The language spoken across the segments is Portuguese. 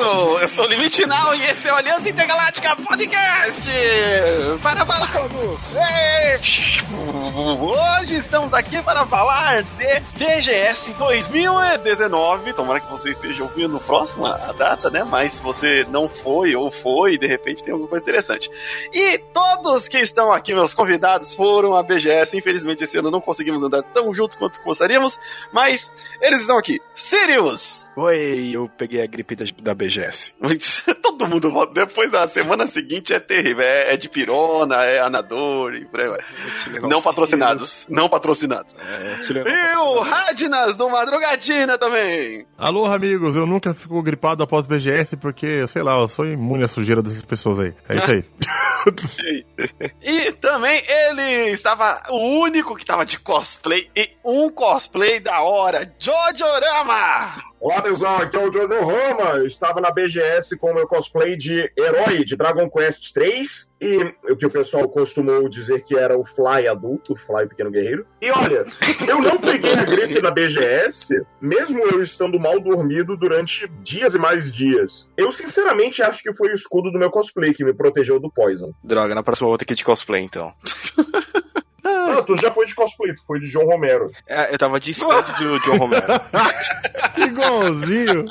Eu sou o Limite Now e esse é o Aliança Intergaláctica Podcast! Para falar! Hoje estamos aqui para falar de BGS 2019. Tomara que você esteja ouvindo no próximo a data, né? Mas se você não foi ou foi, de repente tem alguma coisa interessante. E todos que estão aqui, meus convidados, foram a BGS. Infelizmente, esse ano não conseguimos andar tão juntos quanto gostaríamos, mas eles estão aqui. Sirius! Oi, eu peguei a gripe da, da BGS. Todo mundo volta. Depois da semana seguinte é terrível. É, é de pirona, é anador e por aí vai. Não patrocinados. Não patrocinados. É, e o Radnas do Madrugadina também. Alô, amigos. Eu nunca fico gripado após BGS porque, sei lá, eu sou imune à sujeira dessas pessoas aí. É isso aí. e também ele estava o único que estava de cosplay e um cosplay da hora, Jojorama! Olá, pessoal, aqui é o Jojo Rama. Eu estava na BGS com o meu cosplay de herói de Dragon Quest 3 e o que o pessoal costumou dizer que era o Fly adulto, o Fly pequeno guerreiro. E olha, eu não peguei a gripe na BGS, mesmo eu estando mal dormido durante dias e mais dias. Eu sinceramente acho que foi o escudo do meu cosplay que me protegeu do Poison. Droga, na próxima eu vou ter que ir de cosplay então. Ah, tu já foi de cosplay, tu foi de John Romero. É, eu tava de stand do John Romero. Igualzinho.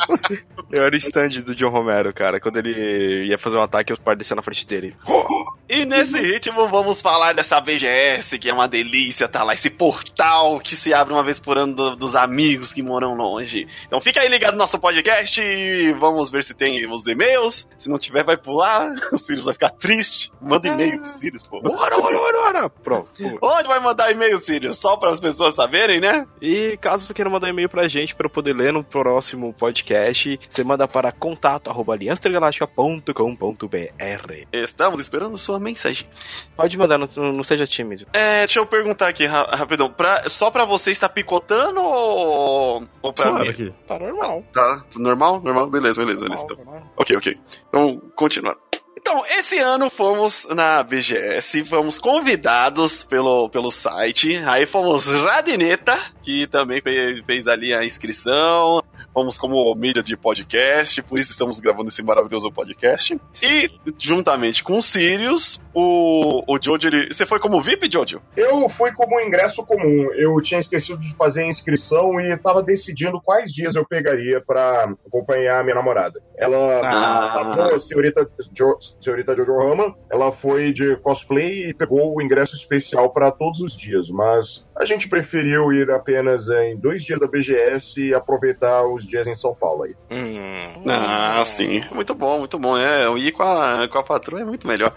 Eu era o stand do John Romero, cara. Quando ele ia fazer um ataque, eu descia na frente dele. E nesse ritmo vamos falar dessa BGS, que é uma delícia, tá lá, esse portal que se abre uma vez por ano do, dos amigos que moram longe. Então fica aí ligado no nosso podcast e vamos ver se tem os e-mails. Se não tiver, vai pular. O Sirius vai ficar triste. Manda e-mail pro Sirius, pô. Bora, bora, bora, bora. Pronto. Onde vai mandar e-mail, Sirius? Só para as pessoas saberem, né? E caso você queira mandar e-mail pra gente para eu poder ler no próximo podcast, você manda para contato arroba aliançaintergaláctica.com.br. Estamos esperando sua mensagem. Pode mandar, não, não seja tímido. É, deixa eu perguntar aqui ra rapidão. Pra, só pra você está picotando ou, ou pra Claro mim? aqui. Tá normal. Tá, normal? Normal? Beleza, beleza, beleza. Então. Ok, ok. Então, continuando. Então, esse ano fomos na BGS, fomos convidados pelo, pelo site, aí fomos Radineta, que também fez, fez ali a inscrição, fomos como mídia de podcast, por isso estamos gravando esse maravilhoso podcast. E, juntamente com o Sirius, o, o Jojo, ele, você foi como VIP, Jojo? Eu fui como ingresso comum. Eu tinha esquecido de fazer a inscrição e estava decidindo quais dias eu pegaria para acompanhar a minha namorada. Ela, Ah. a boa senhorita, jo, senhorita Jojo Rama, ela foi de cosplay e pegou o ingresso especial para todos os dias, mas a gente preferiu ir apenas em dois dias da BGS e aproveitar os dias em São Paulo aí. Hum. Ah, sim. Muito bom, muito bom. É, eu ir com a, com a patroa é muito melhor.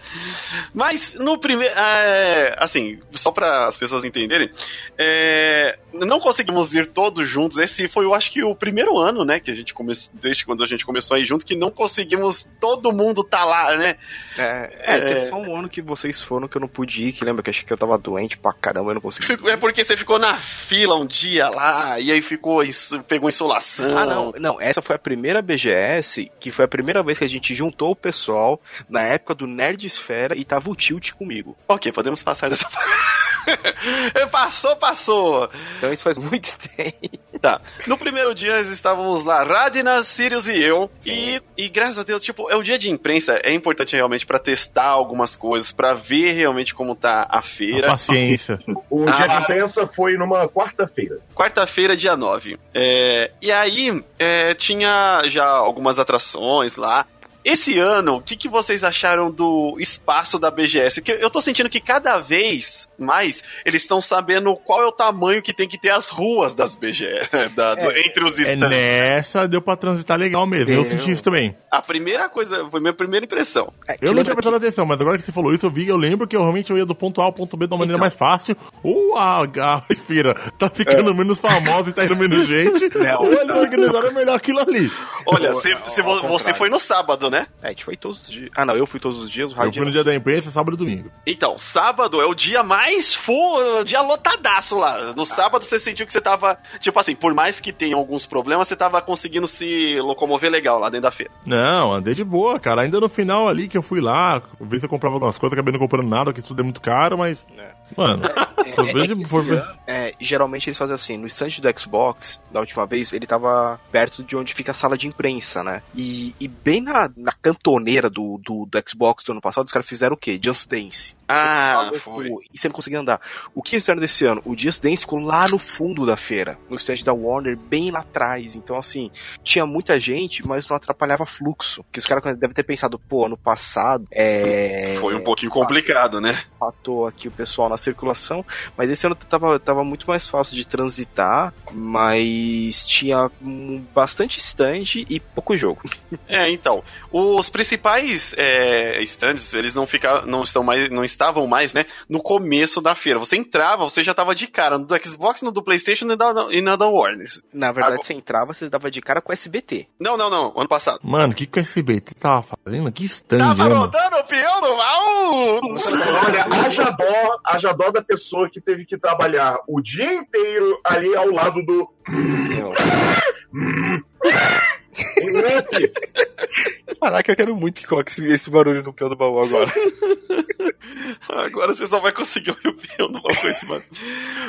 Mas no primeiro. É, assim, só para as pessoas entenderem, é, não conseguimos ir todos juntos. Esse foi, eu acho que, o primeiro ano, né? Que a gente começou. Desde quando a gente começou a ir junto, que não conseguimos todo mundo tá lá, né? É, é, teve só um ano que vocês foram que eu não pude ir, que lembra que eu achei que eu tava doente pra caramba, eu não consegui. É porque você ficou na fila um dia lá, e aí ficou, isso- pegou insolação. Ah, não, não, essa foi a primeira BGS, que foi a primeira vez que a gente juntou o pessoal na época do Nerd Esfera e tava o Tilt comigo. Ok, podemos passar dessa Passou, passou. Então isso faz muito tempo. Tá. No primeiro dia nós estávamos lá, Radina, Sirius e eu. E, e graças a Deus, tipo, é o dia de imprensa, é importante realmente pra testar algumas coisas, pra ver realmente como tá a feira. Paciência. O Ah. dia de imprensa foi numa quarta-feira. Quarta-feira, dia 9. É, e aí, é, tinha já algumas atrações lá. Esse ano, o que, que vocês acharam do espaço da BGS? Que eu tô sentindo que cada vez mais eles estão sabendo qual é o tamanho que tem que ter as ruas das BGS, da- do- entre os É stands. nessa, deu pra transitar legal mesmo. Eu Deu. senti isso também. A primeira coisa, foi minha primeira impressão. É, Eu não tinha prestado atenção, mas agora que você falou isso, eu vi, eu lembro que eu realmente eu ia do ponto A ao ponto B de uma maneira mais fácil. Ou a, a esfera tá ficando menos famosa e tá indo menos gente, ou eles organizaram melhor aquilo ali. Olha, ao- ao você foi no sábado, né? É, a gente foi todos os dias. Ah, não, eu fui todos os dias, o Eu fui no dia da imprensa, sábado e domingo. Então, sábado é o dia mais full, dia lotadaço lá. No sábado você sentiu que você tava, tipo assim, por mais que tenha alguns problemas, você tava conseguindo se locomover legal lá dentro da feira. Não, andei de boa, cara. Ainda no final ali que eu fui lá, ver se eu comprava algumas coisas, acabei não comprando nada, porque tudo é muito caro, mas. Mano, é, é, é, geralmente eles fazem assim, no stand do Xbox, da última vez, ele tava perto de onde fica a sala de imprensa, né? E, e bem na, na cantoneira do, do, do Xbox do ano passado, os caras fizeram o quê? Just Dance. Ah, foi. E você não conseguia andar. O que eles fizeram desse ano? O Just Dance ficou lá no fundo da feira, no stand da Warner, bem lá atrás. Então, assim, tinha muita gente, mas não atrapalhava fluxo. Que os caras devem ter pensado, pô, ano passado. É... Foi um pouquinho complicado, né? Fatou aqui o pessoal na circulação, mas esse ano tava, tava muito mais fácil de transitar, mas tinha bastante stand e pouco jogo. É, então. Os principais é, stands, eles não, fica, não estão mais. não estavam mais, né, no começo da feira. Você entrava, você já tava de cara no do Xbox, no do Playstation e, da, e na da Warner. Na verdade, Agora... você entrava, você dava de cara com o SBT. Não, não, não, ano passado. Mano, o que, que o SBT tava fazendo? Que stand, Tava ano? rodando o peão do mal! Olha, haja dó, haja dó da pessoa que teve que trabalhar o dia inteiro ali ao lado do... Caraca, eu quero muito que coloque esse barulho no peão do baú agora. agora você só vai conseguir ouvir o peão do baú com esse barulho.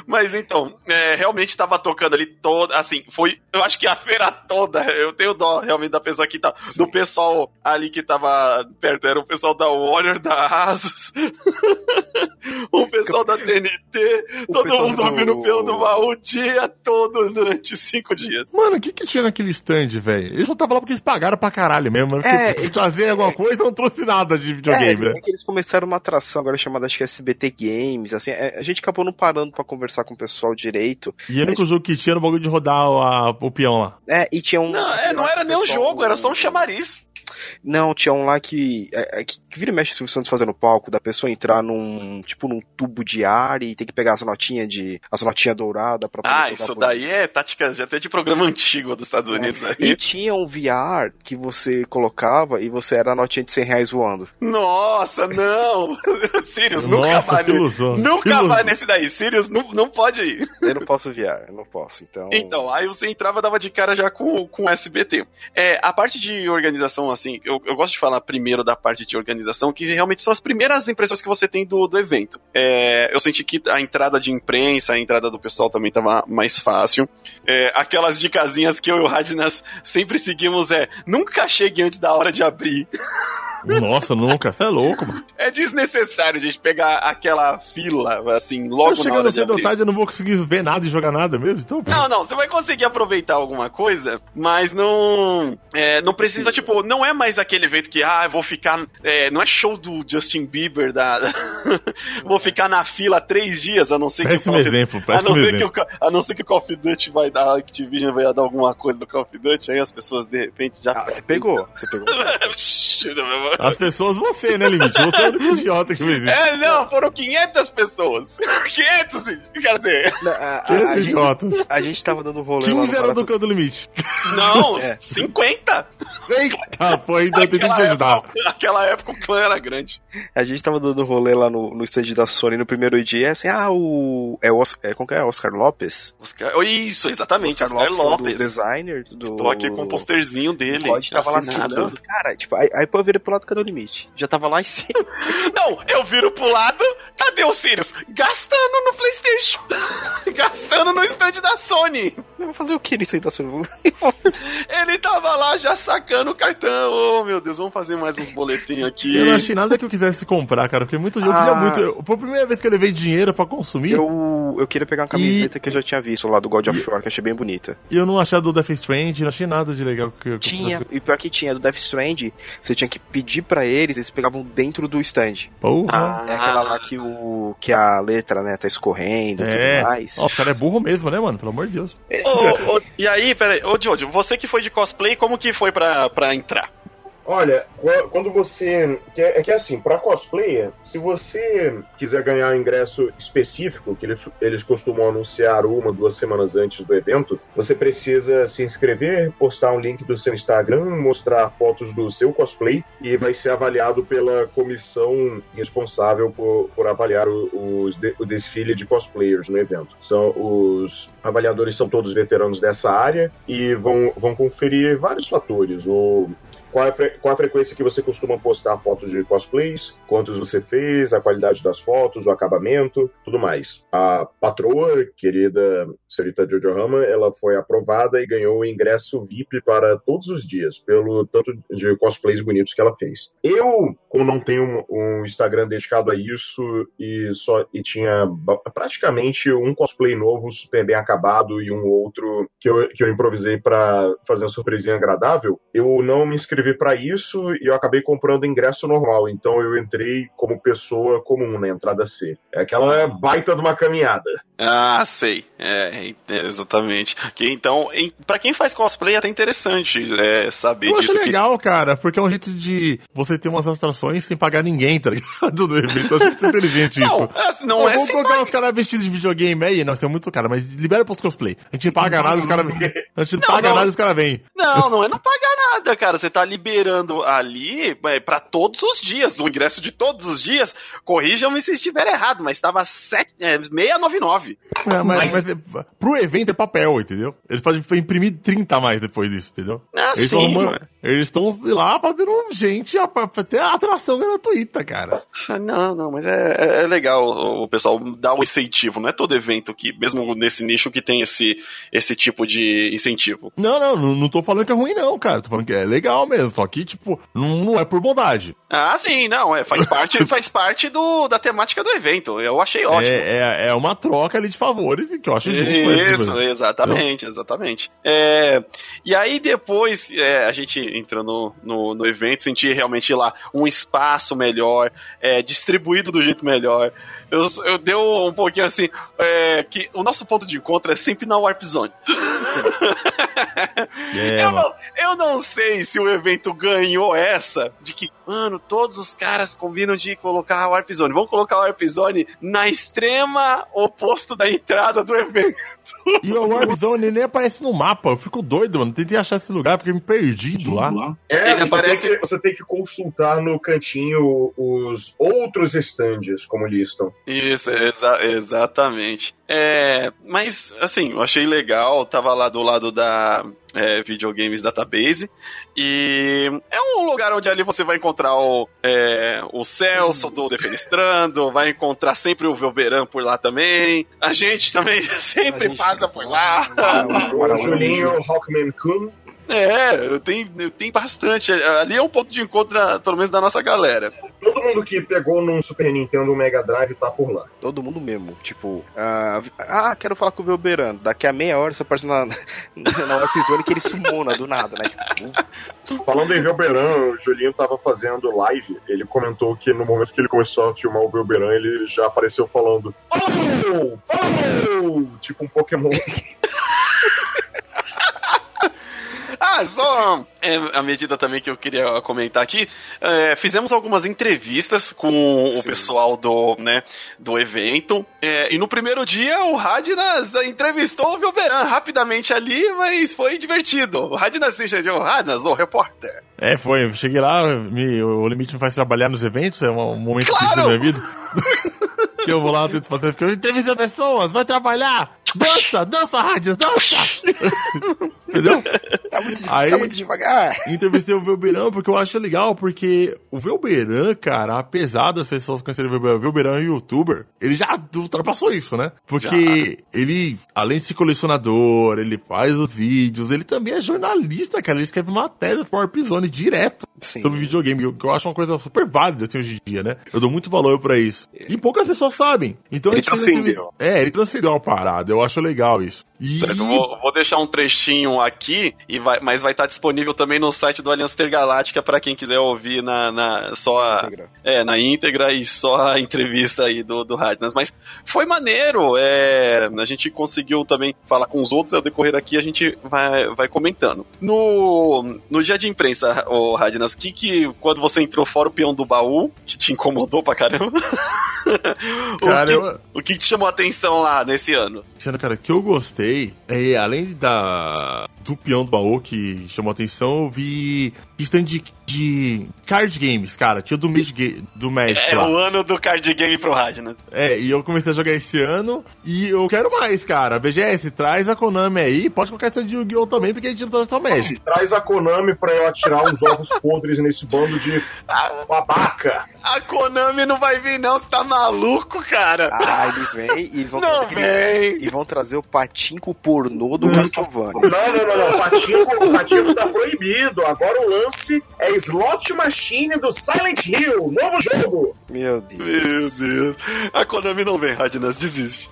Mas então, é, realmente tava tocando ali toda. Assim, foi. Eu acho que a feira toda. Eu tenho dó realmente da pessoa que tá. Do pessoal ali que tava perto. Era o pessoal da Warner, da Asus. o pessoal da TNT. O todo mundo do... ouvindo o peão do baú o dia todo durante cinco dias. Mano, o que que tinha naquele stand, velho? Eles só tava lá porque eles pagaram pra caralho mesmo. É, porque trazer alguma coisa não trouxe nada de videogame, é, né? É que eles começaram uma atração agora chamada, acho que SBT Games, assim, é, a gente acabou não parando pra conversar com o pessoal direito. E era que o jogo que tinha no bagulho de rodar a, o peão lá. É, e tinha um... Não, é, não era nem um jogo, era só um chamariz. Não, tinha um lá que, é, é, que, vira e mexe o Silvio Santos fazendo palco, da pessoa entrar num, tipo, num tubo de ar e tem que pegar as notinhas de, as notinhas douradas pra poder Ah, isso daí é tática já até de programa antigo dos Estados é. Unidos. Né? E tinha um VR que você colocava e você era a notinha de 100 reais voando. Nossa, não! Sirius, nunca Nossa, vai. Nunca vai nesse daí. Sirius não, não pode ir. Eu não posso VR, eu não posso, então... Então, aí você entrava dava de cara já com, com SBT. É, a parte de organização, assim, eu, eu gosto de falar primeiro da parte de organização, que realmente são as primeiras impressões que você tem do, do evento. É, eu senti que a entrada de imprensa, a entrada do pessoal também estava mais fácil. É, aquelas dicasinhas que eu e o Radnas sempre seguimos é, nunca chegue antes da hora de abrir. Nossa, nunca. Você é louco, mano. É desnecessário gente pegar aquela fila, assim, logo eu chegando cedo ou tarde, eu não vou conseguir ver nada e jogar nada mesmo, então... Não, não, você vai conseguir aproveitar alguma coisa, mas não... É, não precisa, tipo, não é mais aquele evento que, ah, eu vou ficar... É, não é show do Justin Bieber, da... vou ficar na fila três dias, a não ser que... o exemplo, a não ser que o, A não ser que o Call of Duty vai dar, a Activision vai dar alguma coisa do Call of Duty, aí as pessoas, de repente, já... Ah, você pegou, você pegou. As pessoas você, né, Limite? Você é o único idiota que fez isso. É, não, foram 500 pessoas. 500, quer dizer. Não, a, a, a, idiotas. A gente tava dando rolê 15 lá no era do do Limite. Não, é. 50. Eita, pô, ainda eu tentei te ajudar. Época, naquela época o clã era grande. A gente tava dando rolê lá no, no stand da Sony no primeiro dia, assim, ah, o... É o Oscar, é, como que é? Oscar Lopes? Oscar, isso, exatamente, Oscar, Oscar Lopes. Lopes. Do designer. Do... Estou aqui com o um posterzinho dele. Pode tava lá assinando. Cara, tipo, aí, aí pô, eu virei pro lado, cadê o limite? Já tava lá em cima. Não, eu viro pro lado, cadê o Sirius? Gastando no Playstation. Gastando no stand da Sony. Eu vou fazer o que nisso aí da Sony? Ele tava lá já sacando o cartão. Oh, meu Deus, vamos fazer mais uns boletinhos aqui. Eu não achei nada que eu quisesse comprar, cara, porque muito ah, queria muito. Foi a primeira vez que eu levei dinheiro pra consumir. Eu, eu queria pegar uma camiseta e... que eu já tinha visto lá do God of War, que achei bem bonita. E eu não achei do Death Strand, não achei nada de legal. Que, tinha, e pior que tinha, do Death Strand, você tinha que pedir pra eles, eles pegavam dentro do stand. Porra. Ah, é aquela lá que, o, que a letra, né, tá escorrendo e é. tudo mais. Ó, o cara é burro mesmo, né, mano? Pelo amor de Deus. Oh, oh, e aí, peraí, ô Jojo, você que foi de cosplay, como que foi pra, pra entrar? Olha, quando você. É que é assim, para cosplayer, se você quiser ganhar ingresso específico, que eles, eles costumam anunciar uma, duas semanas antes do evento, você precisa se inscrever, postar um link do seu Instagram, mostrar fotos do seu cosplay e vai ser avaliado pela comissão responsável por, por avaliar o, os, o desfile de cosplayers no evento. São, os avaliadores são todos veteranos dessa área e vão, vão conferir vários fatores. O qual, a qual a frequência que você costuma postar fotos de cosplays, quantos você fez, a qualidade das fotos, o acabamento, tudo mais. A patroa, querida senhorita Jojo Rama, ela foi aprovada e ganhou o ingresso VIP para todos os dias, pelo tanto de cosplays bonitos que ela fez. Eu, como não tenho um Instagram dedicado a isso e só e tinha praticamente um cosplay novo super bem acabado e um outro que eu, que eu improvisei para fazer uma surpresinha agradável, eu não me inscrevi para isso e eu acabei comprando ingresso normal. Então eu entrei como pessoa comum na entrada C. É aquela baita de uma caminhada. Ah, sei. É, é exatamente. Que, então, para quem faz cosplay é até interessante é, saber eu disso. Eu acho legal, que... cara, porque é um jeito de você ter umas atrações sem pagar ninguém, tá ligado? Do evento. Eu acho muito inteligente não, isso. É, não é Vamos colocar os caras vestidos de videogame aí, não, isso é muito cara, mas libera pros cosplay. A gente paga nada, os caras A gente não, paga não. nada, os caras vêm. Não, não é não pagar nada, cara. Você tá liberando ali é, para todos os dias, o ingresso de todos os dias. Corrijam-me se estiver errado, mas estava é, 699. É, mas, mas... mas pro evento é papel, entendeu? Eles podem imprimir 30 a mais depois disso, entendeu? Ah, eles sim. Eles estão lá fazendo gente pra ter atração gratuita, cara. Não, não, mas é, é, é legal o pessoal dar o um incentivo. Não é todo evento que, mesmo nesse nicho, que tem esse, esse tipo de incentivo. Não, não, não, não tô falando que é ruim, não, cara. Tô falando que é legal mesmo. Só que, tipo, não, não é por bondade. Ah, sim, não. É, faz parte, faz parte do, da temática do evento. Eu achei ótimo. É, é, é uma troca ali de favores que eu acho justo. Isso, exatamente, exatamente. É, e aí depois, é, a gente entrando no, no evento, senti realmente lá um espaço melhor, é, distribuído do jeito melhor eu, eu dei um pouquinho assim, é, que o nosso ponto de encontro é sempre na Warp Zone. É, eu, não, eu não sei se o evento ganhou essa de que, mano, todos os caras combinam de colocar a Warp Zone. Vamos colocar a Warp Zone na extrema oposto da entrada do evento. E o Warp Zone nem aparece no mapa. Eu fico doido, mano. Tentei achar esse lugar, fiquei me perdido lá. É, você, aparece... tem que, você tem que consultar no cantinho os outros stands, como listam. Isso, exa exatamente. É, mas, assim, eu achei legal. Tava lá do lado da é, Videogames Database. E é um lugar onde ali você vai encontrar o, é, o Celso do Defenestrando, vai encontrar sempre o Velberan por lá também. A gente também sempre gente passa por lá. O Julinho Rockman Kun. É, tem, tem bastante. Ali é um ponto de encontro, pelo menos, da nossa galera. Todo mundo que pegou num Super Nintendo um Mega Drive tá por lá. Todo mundo mesmo. Tipo, uh, ah, quero falar com o Velberan. Daqui a meia hora você aparece na, na Warp que ele sumona do nada, né? Tipo, Falando em Velberan, o Julinho tava fazendo live. Ele comentou que no momento que ele começou a filmar o Velberan, ele já apareceu falando: Falou! Falou! Tipo um Pokémon. Ah, só é, a medida também que eu queria comentar aqui. É, fizemos algumas entrevistas com Sim. o pessoal do, né, do evento. É, e no primeiro dia o Radnas entrevistou o Vilberan rapidamente ali, mas foi divertido. O Radnas se chamou Radnas, o repórter. É, foi. Cheguei lá, me, o limite me faz trabalhar nos eventos, é um momento claro! difícil da minha vida. que eu vou lá, tento fazer, porque eu entrevisto pessoas, vai trabalhar, dança, dança, rádio, dança! Entendeu? Tá muito, Aí, tá muito devagar. Entrevistei o Velberan porque eu acho legal, porque o Velberan, cara, apesar das pessoas conhecerem o Velberan, o Velberan é youtuber, ele já ultrapassou isso, né? Porque já. ele, além de ser colecionador, ele faz os vídeos, ele também é jornalista, cara, ele escreve matérias pro Warp Zone direto Sim. sobre videogame, que eu acho uma coisa super válida assim, hoje em dia, né? Eu dou muito valor para isso. E poucas pessoas sabem. Então ele transcendeu. É, ele transcendeu a parada, eu acho legal isso. E... Certo, vou, vou, deixar um trechinho aqui, e vai, mas vai estar disponível também no site do Aliança Intergaláctica para quem quiser ouvir na, na só a, é, na íntegra e só a entrevista aí do, do Radnas. Mas foi maneiro, é, a gente conseguiu também falar com os outros, ao decorrer aqui a gente vai, vai comentando. No, no dia de imprensa, o Radnas, que, que quando você entrou fora o peão do baú, que te incomodou pra caramba? Cara, o, que, eu... o que te chamou a atenção lá nesse ano? Cara, que eu gostei comprei, é, além da do peão do baú que chamou atenção, eu vi stand de, de card games, cara. Tinha do Magic, do Magic É lá. o ano do card game pro rádio, né? É, e eu comecei a jogar esse ano e eu quero mais, cara. BGS, traz a Konami aí. Pode colocar stand de Yu-Gi-Oh! também, porque a gente não tá só Magic. Traz a Konami pra eu atirar uns ovos podres nesse bando de babaca. A Konami não vai vir, não. Você tá maluco, cara? Ah, eles vêm e eles vão não vem. E vão trazer o patinco pornô do Castlevania. Não, não, não, não. O patinco, o patinco tá proibido. Agora o lance é Slot Machine do Silent Hill, novo jogo. Meu Deus. Meu Deus. A Konami não vem, Radnas, desiste.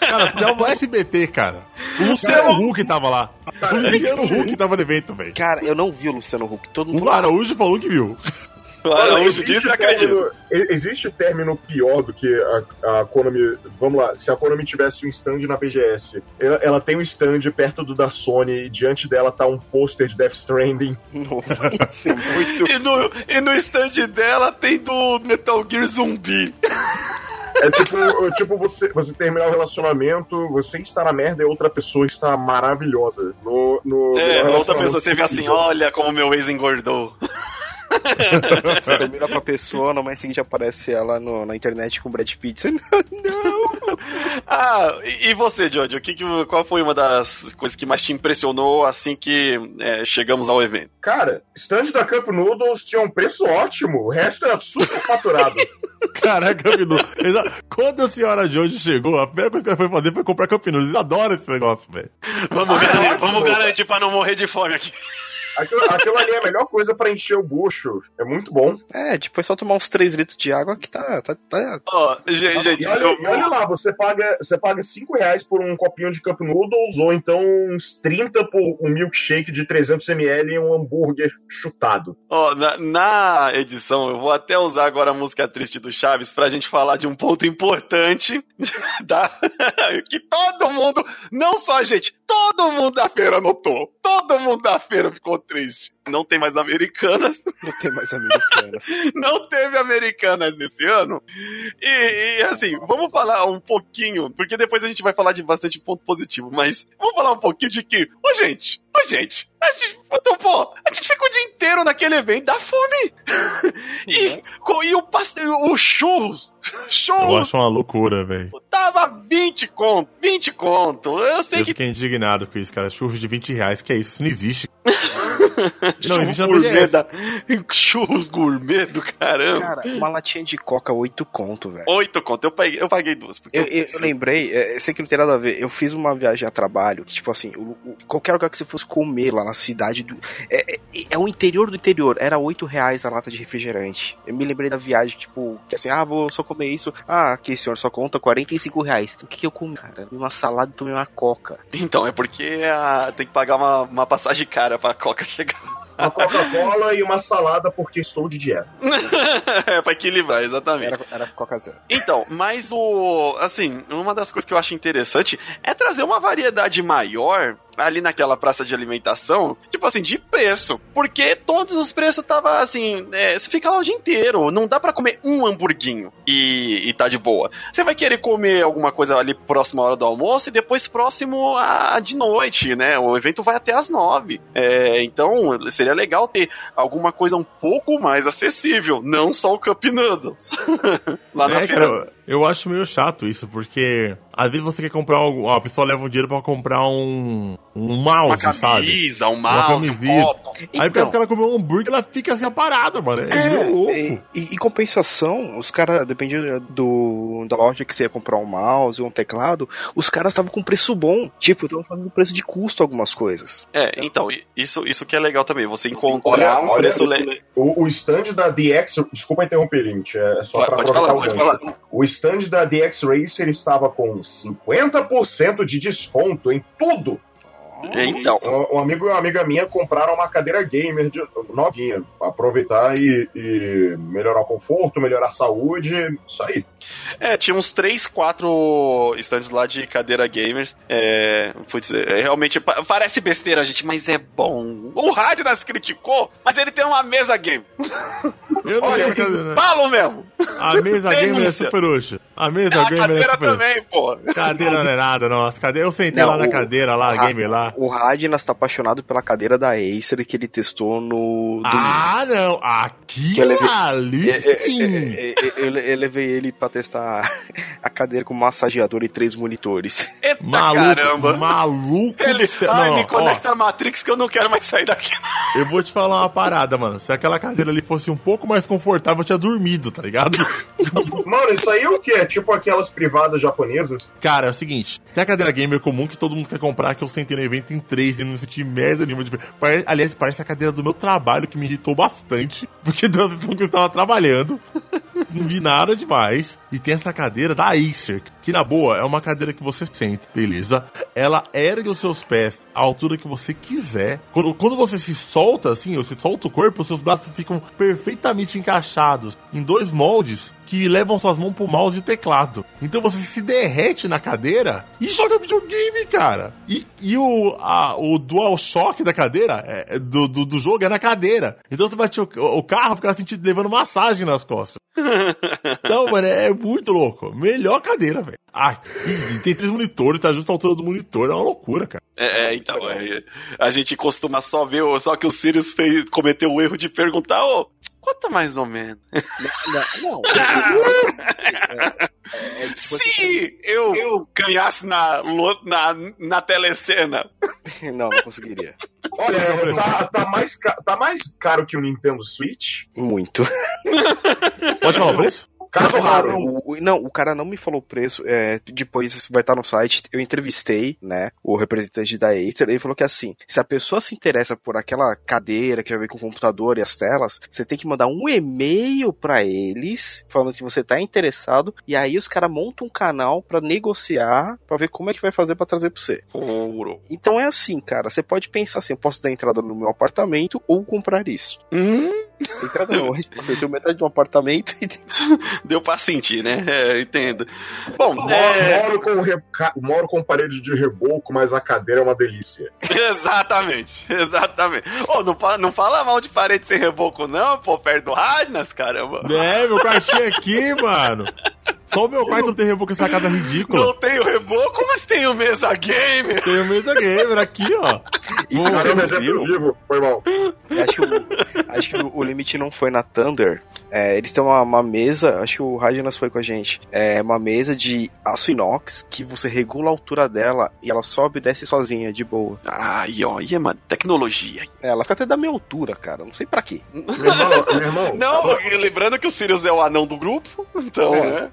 Cara, é o SBT, cara. O Luciano cara, Huck tava lá. O Luciano Huck tava no evento, velho. Cara, eu não vi o Luciano Huck. Todo mundo o Araújo falou que viu. O Araújo disse acredito. Existe término pior do que a, a Konami. Vamos lá, se a Konami tivesse um stand na BGS, ela, ela tem um stand perto do da Sony e diante dela tá um pôster de Death Stranding. Nossa, é muito... e, no, e no stand dela tem do Metal Gear Zumbi. É tipo, tipo você, você terminar o relacionamento, você está na merda e outra pessoa está maravilhosa. No, no, é, no outra pessoa você vê assim, olha como meu ex engordou. Você termina com a pessoa, no mês seguinte aparece ela no, na internet com o Brad Pitt. não! Ah, e, e você, Jojo? Que, que, qual foi uma das coisas que mais te impressionou assim que é, chegamos ao evento? Cara, stand da Cup Noodles tinha um preço ótimo, o resto era super faturado. Caraca, Cup Noodles. Quando a senhora Jojo chegou, a primeira coisa que ela foi fazer foi comprar Cup Noodles. Eu adoro esse negócio, velho. Vamos, ah, garantir, vamos garantir pra não morrer de fome aqui. Aquilo, aquilo, ali é a melhor coisa pra encher o bucho. É muito bom. É, depois só tomar uns 3 litros de água que tá. tá, tá oh, gente, gente, e olha, eu... olha lá, você paga, você paga 5 reais por um copinho de Cup Noodles ou então uns 30 por um milkshake de 300ml e um hambúrguer chutado. Ó, oh, na, na, edição, eu vou até usar agora a música triste do Chaves pra gente falar de um ponto importante da, que todo mundo, não só a gente, todo mundo da feira notou. Todo mundo da feira ficou triste. Não tem mais americanas. Não tem mais americanas. não teve americanas nesse ano. E, e, assim, vamos falar um pouquinho, porque depois a gente vai falar de bastante ponto positivo, mas vamos falar um pouquinho de que, ô gente, ô gente, a gente, então, pô, a gente ficou o dia inteiro naquele evento, dá fome. e, uhum. e o pastel, o churros, churros. Eu acho uma loucura, velho. Tava 20 conto, 20 conto. Eu sei eu que. fiquei indignado com isso, cara. Churros de 20 reais, que é isso? Isso não existe. não, existe gourmet da... Churros gourmet do caramba. Cara, uma latinha de coca, 8 conto, velho. 8 conto, eu paguei, eu paguei duas. Porque eu, eu, eu lembrei, é, sei que não tem nada a ver, eu fiz uma viagem a trabalho, que, tipo assim, o, o, qualquer lugar que você fosse comer lá na cidade, do, é, é, é, o interior do interior, era 8 reais a lata de refrigerante. Eu me lembrei da viagem, tipo, que assim, ah, vou só comer isso. Ah, aqui, senhor, só conta 45 reais. O que, que eu comi, cara? Uma salada e tomei uma coca. Então, é porque a, tem que pagar uma, uma passagem cara pra coca chegar uma Coca-Cola e uma salada porque estou de dieta. é, pra equilibrar, exatamente. Era, era Coca Zero. Então, mas o. Assim, uma das coisas que eu acho interessante é trazer uma variedade maior ali naquela praça de alimentação, tipo assim, de preço. Porque todos os preços tava assim, é, você fica lá o dia inteiro, não dá para comer um hamburguinho e, e tá de boa. Você vai querer comer alguma coisa ali próximo à hora do almoço e depois próximo a de noite, né? O evento vai até as nove. É, então, seria legal ter alguma coisa um pouco mais acessível, não só o Cup Noodles. lá na é, feira. Cara, eu acho meio chato isso, porque às vezes você quer comprar algo, a pessoa leva um dinheiro pra comprar um, um mouse, uma camisa, sabe? um mouse, um copo. Aí então, parece que ela comeu um hambúrguer ela fica assim, parada, mano. É, é louco. E, em compensação, os caras, dependendo do, da loja que você ia comprar um mouse ou um teclado, os caras estavam com preço bom. Tipo, estavam fazendo preço de custo algumas coisas. É, então, isso, isso que é legal também. Você encontrar olha, um preço... Olha, o, o stand da DX, desculpa interromper, gente, é só pra aproveitar o gancho. O stand da DX Racer estava com 50% de desconto em tudo. Então. Um, um amigo e uma amiga minha compraram uma cadeira gamer de, novinha. Pra aproveitar e, e, melhorar o conforto, melhorar a saúde. Isso aí. É, tinha uns 3, 4 stands lá de cadeira gamers. É, putz, é, realmente parece besteira, gente, mas é bom. O rádio nas criticou, mas ele tem uma mesa game. Eu não Olha, cadeira. Falo mesmo. A mesa gamer é super útil. A mesa a gamer é cadeira é super também, pô. Cadeira não é nada, nossa. Cadeira, eu sentei não, lá na cadeira, lá, a gamer lá. O Radnas tá apaixonado pela cadeira da Acer que ele testou no... Ah, não. Aqui, que levei, ali sim. Eu, eu, levei ele pra testar a cadeira com massageador e três monitores. Eita maluco, caramba. Maluco. Ele, ai, não, me conecta ó, a Matrix que eu não quero mais sair daqui. Eu vou te falar uma parada, mano. Se aquela cadeira ali fosse um pouco mais confortável, eu tinha dormido, tá ligado? Mano, isso aí é o que? É tipo aquelas privadas japonesas? Cara, é o seguinte: tem a cadeira gamer comum que todo mundo quer comprar, que eu sentei no evento em três e não senti merda nenhuma de. Aliás, parece a cadeira do meu trabalho que me irritou bastante, porque deu a que eu estava trabalhando. Não vi nada demais. E tem essa cadeira da Acer, que na boa é uma cadeira que você sente, beleza? Ela ergue os seus pés à altura que você quiser. Quando, quando você se solta, assim, você solta o corpo, os seus braços ficam perfeitamente encaixados em dois moldes que levam suas mãos pro mouse e teclado. Então você se derrete na cadeira e joga videogame, cara. E, e o, a, o dual shock da cadeira, é, do, do, do, jogo, é na cadeira. Então você bate o, o carro, fica sentindo, levando massagem nas costas. Então, mano, é muito louco. Melhor cadeira, velho. Ah, e, tem três monitores, tá justo a altura do monitor, é uma loucura, cara. É, é então, é, a gente costuma só ver, só que o Sirius fez, cometeu o erro de perguntar, ô, Quanto mais ou menos? Não, não. é, é, é, Se eu, eu ganhasse na, na, na telecena. Não, não conseguiria. Olha, tá, tá, mais, tá mais caro que o Nintendo Switch? Muito. Pode falar o preço? Caso raro. O, não, o cara não me falou o preço. É, depois vai estar no site. Eu entrevistei, né, o representante da Acer. Ele falou que assim, se a pessoa se interessa por aquela cadeira que vai ver com o computador e as telas, você tem que mandar um e-mail para eles falando que você tá interessado. E aí os caras montam um canal para negociar, para ver como é que vai fazer para trazer para você. Ouro. Então é assim, cara. Você pode pensar assim: eu posso dar entrada no meu apartamento ou comprar isso. Hum? Entrada não, você tem metade de um apartamento e deu pra sentir, né? É, entendo. Bom, moro, é... moro, com re... moro com parede de reboco, mas a cadeira é uma delícia. exatamente, exatamente. Oh, não, não fala mal de parede sem reboco, não, pô, perto do Radnas, caramba. É, meu quartinho aqui, mano. Só o meu quarto não tem reboco, essa casa ridícula. Não tenho reboco, mas tenho mesa gamer. Tenho mesa gamer aqui, ó. Isso Vou... é um exemplo vivo, foi mal. Acho que, o, acho que o, limite não foi na Thunder. É, eles têm uma, uma, mesa, acho que o Rajanas foi com a gente. É uma mesa de aço inox que você regula a altura dela e ela sobe e desce sozinha, de boa. Ah, e ó, e é uma tecnologia. É, ela fica até da minha altura, cara. Não sei pra quê. Meu irmão, meu irmão. Não, lembrando que o Sirius é o anão do grupo, então, é. né?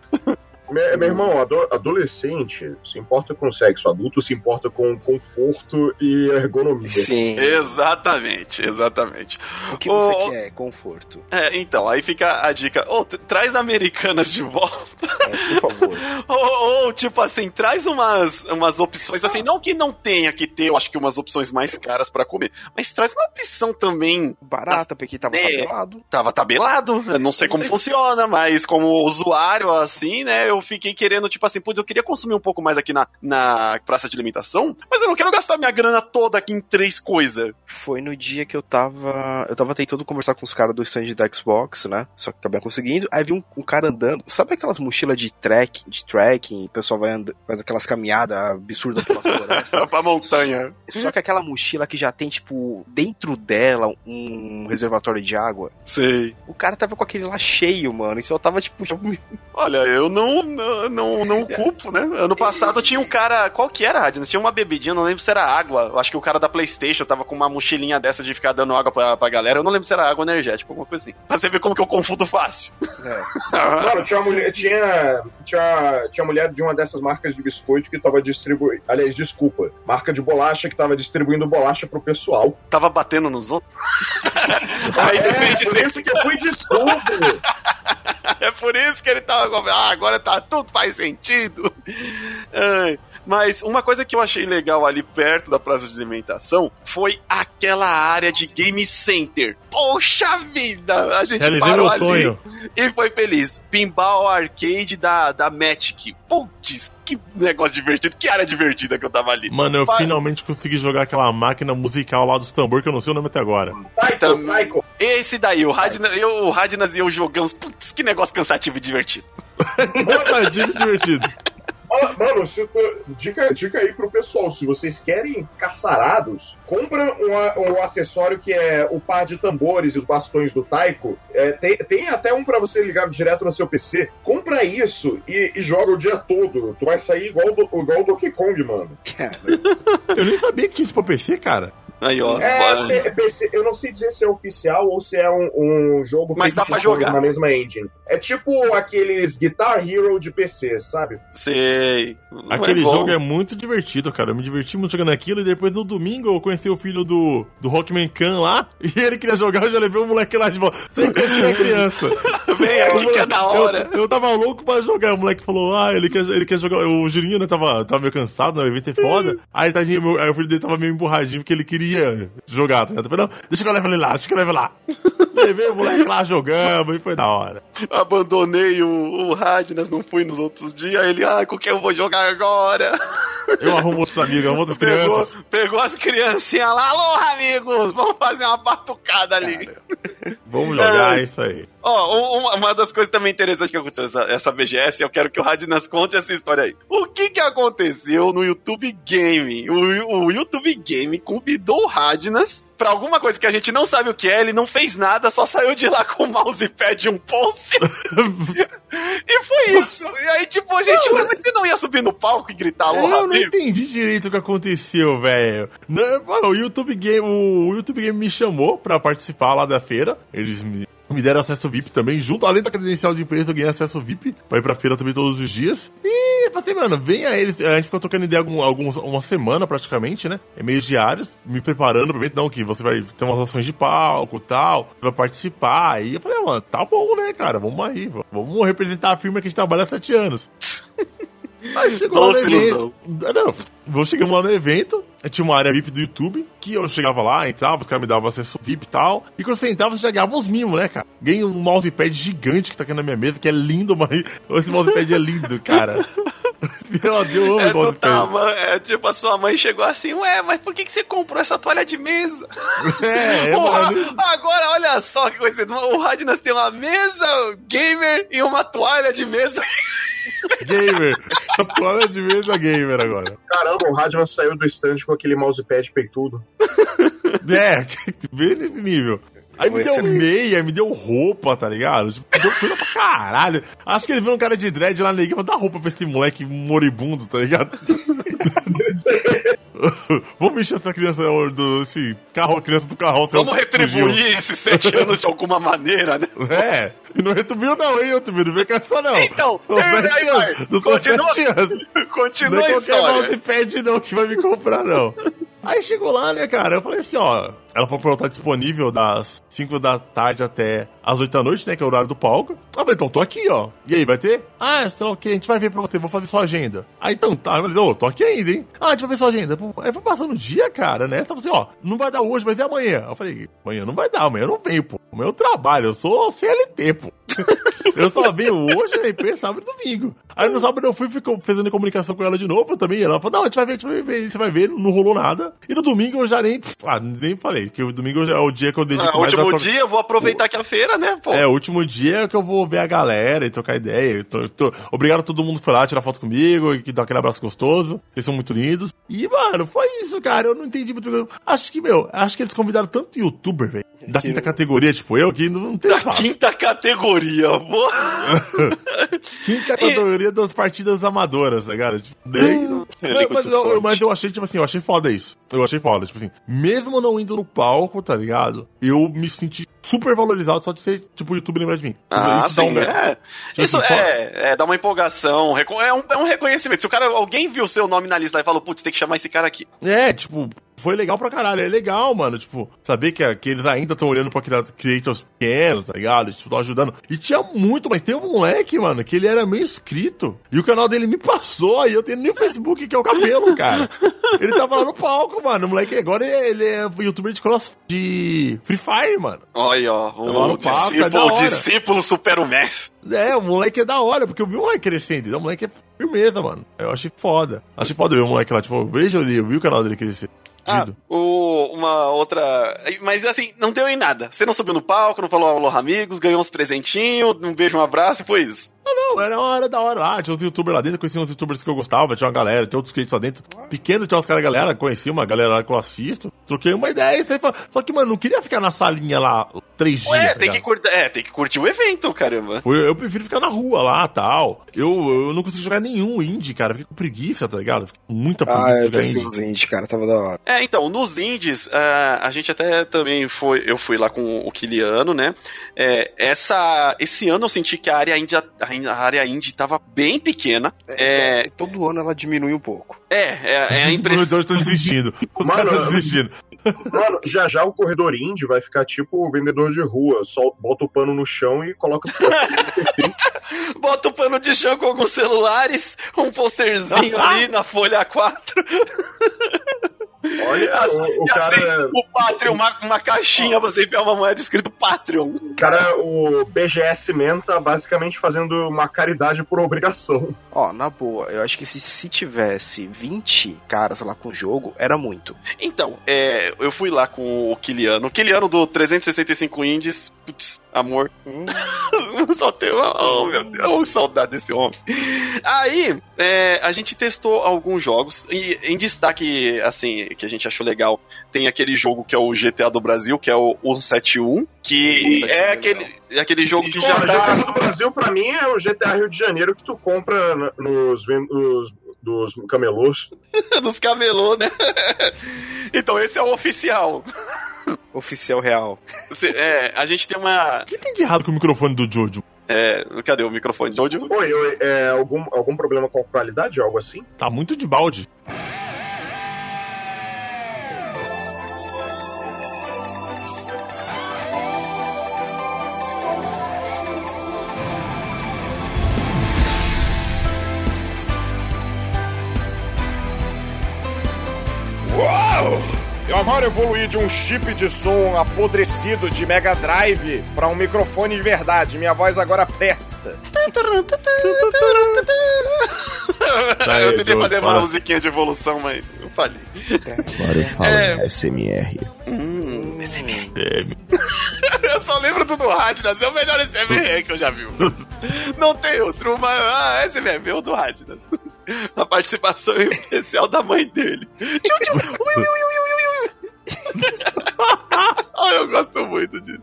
Meu, meu irmão, adolescente se importa com sexo, adulto se importa com conforto e ergonomia. Sim. Exatamente, exatamente. O que oh, você quer? Conforto. É, então, aí fica a dica. Ou oh, traz americanas de volta. É, por favor. ou, oh, tipo assim, traz umas, umas opções, assim, não que não tenha que ter, eu acho que umas opções mais caras para comer, mas traz uma opção também. Barata, porque tava é, tabelado. Tava tabelado, eu não sei não como sei funciona, se... mas como usuário, assim, né, eu eu fiquei querendo, tipo assim, putz, eu queria consumir um pouco mais aqui na, na praça de alimentação, mas eu não quero gastar minha grana toda aqui em três coisas. Foi no dia que eu tava. Eu tava tentando conversar com os caras do stand da Xbox, né? Só que acabei conseguindo. Aí vi um, um, cara andando. Sabe aquelas mochilas de trek, de trekking? O pessoal vai andando, faz aquelas caminhadas absurdas pelas florestas. pra montanha. Só que aquela mochila que já tem, tipo, dentro dela um reservatório de água. Sei. O cara tava com aquele lá cheio, mano. E só tava, tipo, já... Olha, eu não não, não, não culpo, né? Ano passado tinha um cara. Qual que era, Radina? Tinha uma bebidinha, não lembro se era água. Acho que o cara da PlayStation tava com uma mochilinha dessa de ficar dando água pra, pra galera. Eu não lembro se era água energética, alguma coisa assim. Pra você ver como que eu confundo fácil. É. Mano, tinha, mulher, tinha, tinha, tinha mulher de uma dessas marcas de biscoito que tava distribuindo. Aliás, desculpa. Marca de bolacha que tava distribuindo bolacha pro pessoal. Tava batendo nos outros? Aí é, depende. Por isso que eu fui desculpa. é por isso que ele tava. Ah, agora tá tudo faz sentido. Ai. Mas uma coisa que eu achei legal ali perto da praça de alimentação foi aquela área de game center. Poxa vida! A gente Realizei parou meu ali sonho. e foi feliz. Pinball Arcade da, da Magic. Putz, que negócio divertido. Que área divertida que eu tava ali. Mano, eu Vai- finalmente consegui jogar aquela máquina musical lá dos tambor que eu não sei o nome até agora. Taiko, Tam- Taiko. Esse daí, o Radnas, eu, o Radnas e eu jogamos. Putz, que negócio cansativo e divertido. Tadinho, divertido. Mano, se dica, dica aí pro pessoal, se vocês querem ficar sarados, compra um, um acessório que é o par de tambores e os bastões do Taiko. É, tem, tem até um pra você ligar direto no seu PC. Compra isso e, e joga o dia todo. Tu vai sair igual, igual o Donkey Kong, mano. Eu nem sabia que tinha isso pra PC, cara. Aí, ó. É, PC, eu não sei dizer se é oficial ou se é um, um jogo Mas feito dá pra jogar. na mesma engine. É tipo aqueles Guitar Hero de PC, sabe? Sei. Não Aquele é jogo é muito divertido, cara. Eu me diverti muito jogando aquilo e depois no domingo eu conheci o filho do, do Rockman Khan lá e ele queria jogar, eu já levei o moleque lá de volta. Sem conhecer minha criança. Vem aqui que é da hora. Eu, eu tava louco pra jogar. O moleque falou: Ah, ele quer, ele quer jogar. O Julinho, né, tava, tava meio cansado, né, o evento é foda. Aí, tadinho, meu- aí o filho dele tava meio emburradinho porque ele queria jogar, tá ligado? Não, deixa que eu levo ele lá, deixa que eu levo lá. Levei o moleque lá, jogamos e foi da hora. Abandonei o, o Radnas, não fui nos outros dias. Ele, ah, com quem eu vou jogar agora? Eu arrumo outros amigos, arrumo outras Pegou, crianças. pegou as criancinhas lá, alô, amigos, vamos fazer uma batucada ali. Vamos jogar, É. isso aí. Ó, um- uma, uma das coisas também interessantes que aconteceu essa, essa BGS, eu quero que o Radnas conte essa história aí. O que que aconteceu no YouTube Game? O, o YouTube Game convidou o Radnas pra alguma coisa que a gente não sabe o que é, ele não fez nada, só saiu de lá com o mousepad e um post. e foi isso. E aí, tipo, a gente, mas você não ia subir no palco e gritar, alô, Eu não entendi direito o que aconteceu, velho. Não, O YouTube Game, o YouTube Game me chamou pra participar lá da feira. Eles me, me deram acesso VIP também, junto além da credencial de empresa, eu ganhei acesso VIP pra ir pra feira também todos os dias. E eu falei, mano, venha eles. A gente ficou trocando ideia algum, alguns, uma semana praticamente, né? É meio diários, me preparando pro evento, não, que você vai ter umas ações de palco e tal, vai participar. E eu falei, mano, tá bom, né, cara? Vamos aí, vamos representar a firma que a gente trabalha há sete anos. Aí chegou lá no Nossa, evento. Não, vou chegamos lá no evento. aí Tinha uma área VIP do YouTube, que eu chegava lá, entrava, os caras me davam acesso VIP e tal. E quando você entrava, você já ganhava os mimos, né, cara? Ganhei um mousepad gigante que tá aqui na minha mesa, que é lindo, mas esse mousepad é lindo, cara. Meu Deus, eu amo É, do mousepad. tama- é tipo, a sua mãe chegou assim, ué, mas por que, que você comprou essa toalha de mesa? É, é, mano. agora olha só que coisa. O Radnas tem uma mesa gamer e uma toalha de mesa. Gamer. A toalha de mesa gamer agora. Caramba, o Radman saiu do stand com aquele mousepad peitudo. É, bem nesse nível. Aí me deu meia, me deu roupa, tá ligado? Tipo, me deu coisa pra caralho. Acho que ele viu um cara de dread lá na igreja, dar roupa pra esse moleque moribundo, tá ligado? Vamos encher essa criança do esse carro, criança do carro. Vamos retribuir esses sete anos de alguma maneira, né? É, e não retribuiu não, hein, YouTube? Não vem com essa não. Então, sete anos. Dos Continua- sete anos. Continua Não é a qualquer história. mousepad não que vai me comprar, não. Aí chegou lá, né, cara? Eu falei assim, ó. Ela eu estar disponível das 5 da tarde até as 8 da noite, né? Que é o horário do palco. Ah, mas então tô aqui, ó. E aí, vai ter? Ah, sei lá o que, a gente vai ver pra você, vou fazer sua agenda. Aí então tá, eu falei, ô, tô aqui ainda, hein? Ah, a gente vai ver sua agenda. Aí foi passando o dia, cara, né? Tava assim, ó, não vai dar hoje, mas é amanhã. Eu falei, amanhã não vai dar, amanhã eu não venho, pô. Amanhã eu trabalho, eu sou CLT, pô. Eu só venho hoje na empresa sábado e domingo. Aí no sábado eu fui fico fazendo comunicação com ela de novo também. Ela falou: Não, a gente vai ver, a gente vai ver, você vai ver, não rolou nada. E no domingo eu já nem. Ah, nem falei, que o domingo é o dia que eu dedico Ah, mais último dia, eu vou aproveitar que é a feira, né, pô? É, o último dia é que eu vou ver a galera e trocar ideia. Tô- tô- Obrigado a todo mundo que foi lá tirar foto comigo e que dá aquele abraço gostoso. Eles são muito lindos. E, mano, foi isso, cara. Eu não entendi muito. Acho que, meu, acho que eles convidaram tanto youtuber, velho. Da quinta categoria, tipo eu, que não, tem Da espaço. quinta categoria, pô. Quinta categoria das partidas amadoras, tá ligado? Tipo, daí- mas, mas eu, mas eu achei, tipo assim, eu achei foda isso. Eu achei foda, tipo assim, mesmo não indo no palco, tá ligado? Eu me senti super valorizado só de ser, tipo, o YouTube lembrar de mim. Ah, isso sim, um... é. Tipo isso assim, é, é, dá uma empolgação, é um, é um reconhecimento. Se o cara, alguém viu o seu nome na lista e falou, putz, tem que chamar esse cara aqui. É, tipo, foi legal pra caralho. É legal, mano. Tipo, saber que, que eles ainda estão olhando pra creators pequenos, tá ligado? Tipo, estão ajudando. E tinha muito, mas tem um moleque, mano, que ele era meio inscrito. E o canal dele me passou. E eu tenho nem o Facebook, que é o cabelo, cara. Ele tava lá no palco, mano. O moleque agora ele é youtuber de cross de Free Fire, mano. Olha, ó. O, palco, discípulo, é discípulo supera o mestre. É, o moleque é da hora, porque eu vi o moleque crescendo. O moleque é firmeza, mano. Eu achei foda. Achei foda ver o moleque lá, tipo, veja ali, eu vi o canal dele crescer. Ah, o, uma outra. Mas assim, não deu em nada. Você não subiu no palco, não falou alô amigos, ganhou uns presentinhos, um beijo, um abraço e foi isso. Não, não, era uma hora da hora lá. Tinha uns youtubers lá dentro, conhecia uns youtubers que eu gostava, tinha uma galera, tinha outros clientes lá dentro. Pequeno tinha umas caras galera, conheci uma galera lá que eu assisto. Troquei uma ideia, isso aí Só que, mano, não queria ficar na salinha lá três dias. É, tem, que curtir, é tem que curtir o evento, caramba. Foi, eu prefiro ficar na rua lá tal. Eu, eu não consegui jogar nenhum indie, cara. Fiquei com preguiça, tá ligado? Fiquei com muita preguiça. Ah, eu testei os indie, cara, tava da hora. É, então, nos indies, uh, a gente até também foi. Eu fui lá com o Kiliano, né? É, essa, esse ano eu senti que a área indie, a área indie tava bem pequena. É, é, todo ano ela diminui um pouco. É, é, é a impressão. Os estão desistindo. Os caras estão desistindo. Mano, já já o corredor indie vai ficar tipo o vendedor de rua. Só bota o pano no chão e coloca. assim. bota o pano de chão com alguns celulares, um posterzinho ali na folha A4. Olha, assim, o, o cara. Assim, o Patreon, uma, uma caixinha pra você enfiar uma moeda escrito Patreon. Cara, o BGS Men tá basicamente fazendo uma caridade por obrigação. Ó, na boa, eu acho que se, se tivesse 20 caras lá com o jogo, era muito. Então, é, eu fui lá com o Kiliano. O Kiliano do 365 Indies. Putz, amor. Hum. Só tem uma. Oh, meu Deus, saudade desse homem. Aí, é, a gente testou alguns jogos. E em destaque, assim, que a gente achou legal, tem aquele jogo que é o GTA do Brasil, que é o 171, que é aquele, é aquele jogo que Pô, já tá... O GTA do Brasil, pra mim, é o GTA Rio de Janeiro que tu compra nos, nos dos camelôs. dos camelôs, né? então esse é o oficial. Oficial real. É, a gente tem uma. O que tem de errado com o microfone do Jojo? É, cadê o microfone do Jojo? Oi, oi, é, algum, algum problema com a qualidade, algo assim? Tá muito de balde. Eu agora evoluí de um chip de som apodrecido de Mega Drive para um microfone de verdade. Minha voz agora presta. Tá eu tentei fazer uma musiquinha de evolução, mas eu falei. Agora eu falo é... SMR. Hum, SMR. eu só lembro do do Radnas, é o melhor SMR que eu já vi. Não tem outro, mas ah, SMR, é o do Radnas. A participação especial da mãe dele. eu gosto muito disso.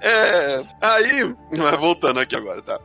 É, aí, voltando aqui agora, tá?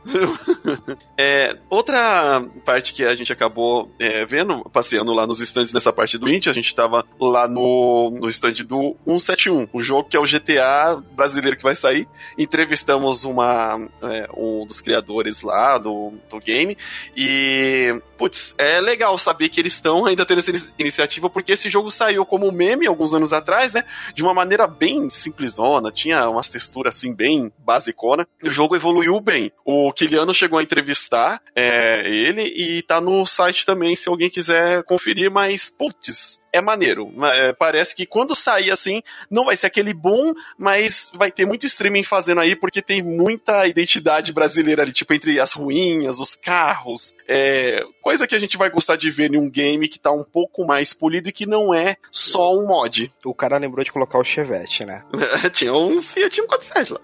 É, outra parte que a gente acabou é, vendo, passeando lá nos stands nessa parte do Int, a gente tava lá no, no stand do 171, o jogo que é o GTA brasileiro que vai sair. Entrevistamos uma, é, um dos criadores lá do, do game e, putz, é legal saber que eles estão ainda tendo essa iniciativa porque esse jogo saiu como meme alguns anos atrás, né? De uma maneira bem simplesona, tinha umas texturas assim bem basicona. O jogo evoluiu bem. O Kiliano chegou a entrevistar é, ele e tá no site também se alguém quiser conferir, mas putz, é maneiro. É, parece que quando sair assim, não vai ser aquele boom, mas vai ter muito streaming fazendo aí, porque tem muita identidade brasileira ali, tipo, entre as ruínas, os carros. É, coisa que a gente vai gostar de ver em um game que tá um pouco mais polido e que não é só um mod. O cara lembrou de colocar o Chevette, né? Tinha uns Fiat 147 lá.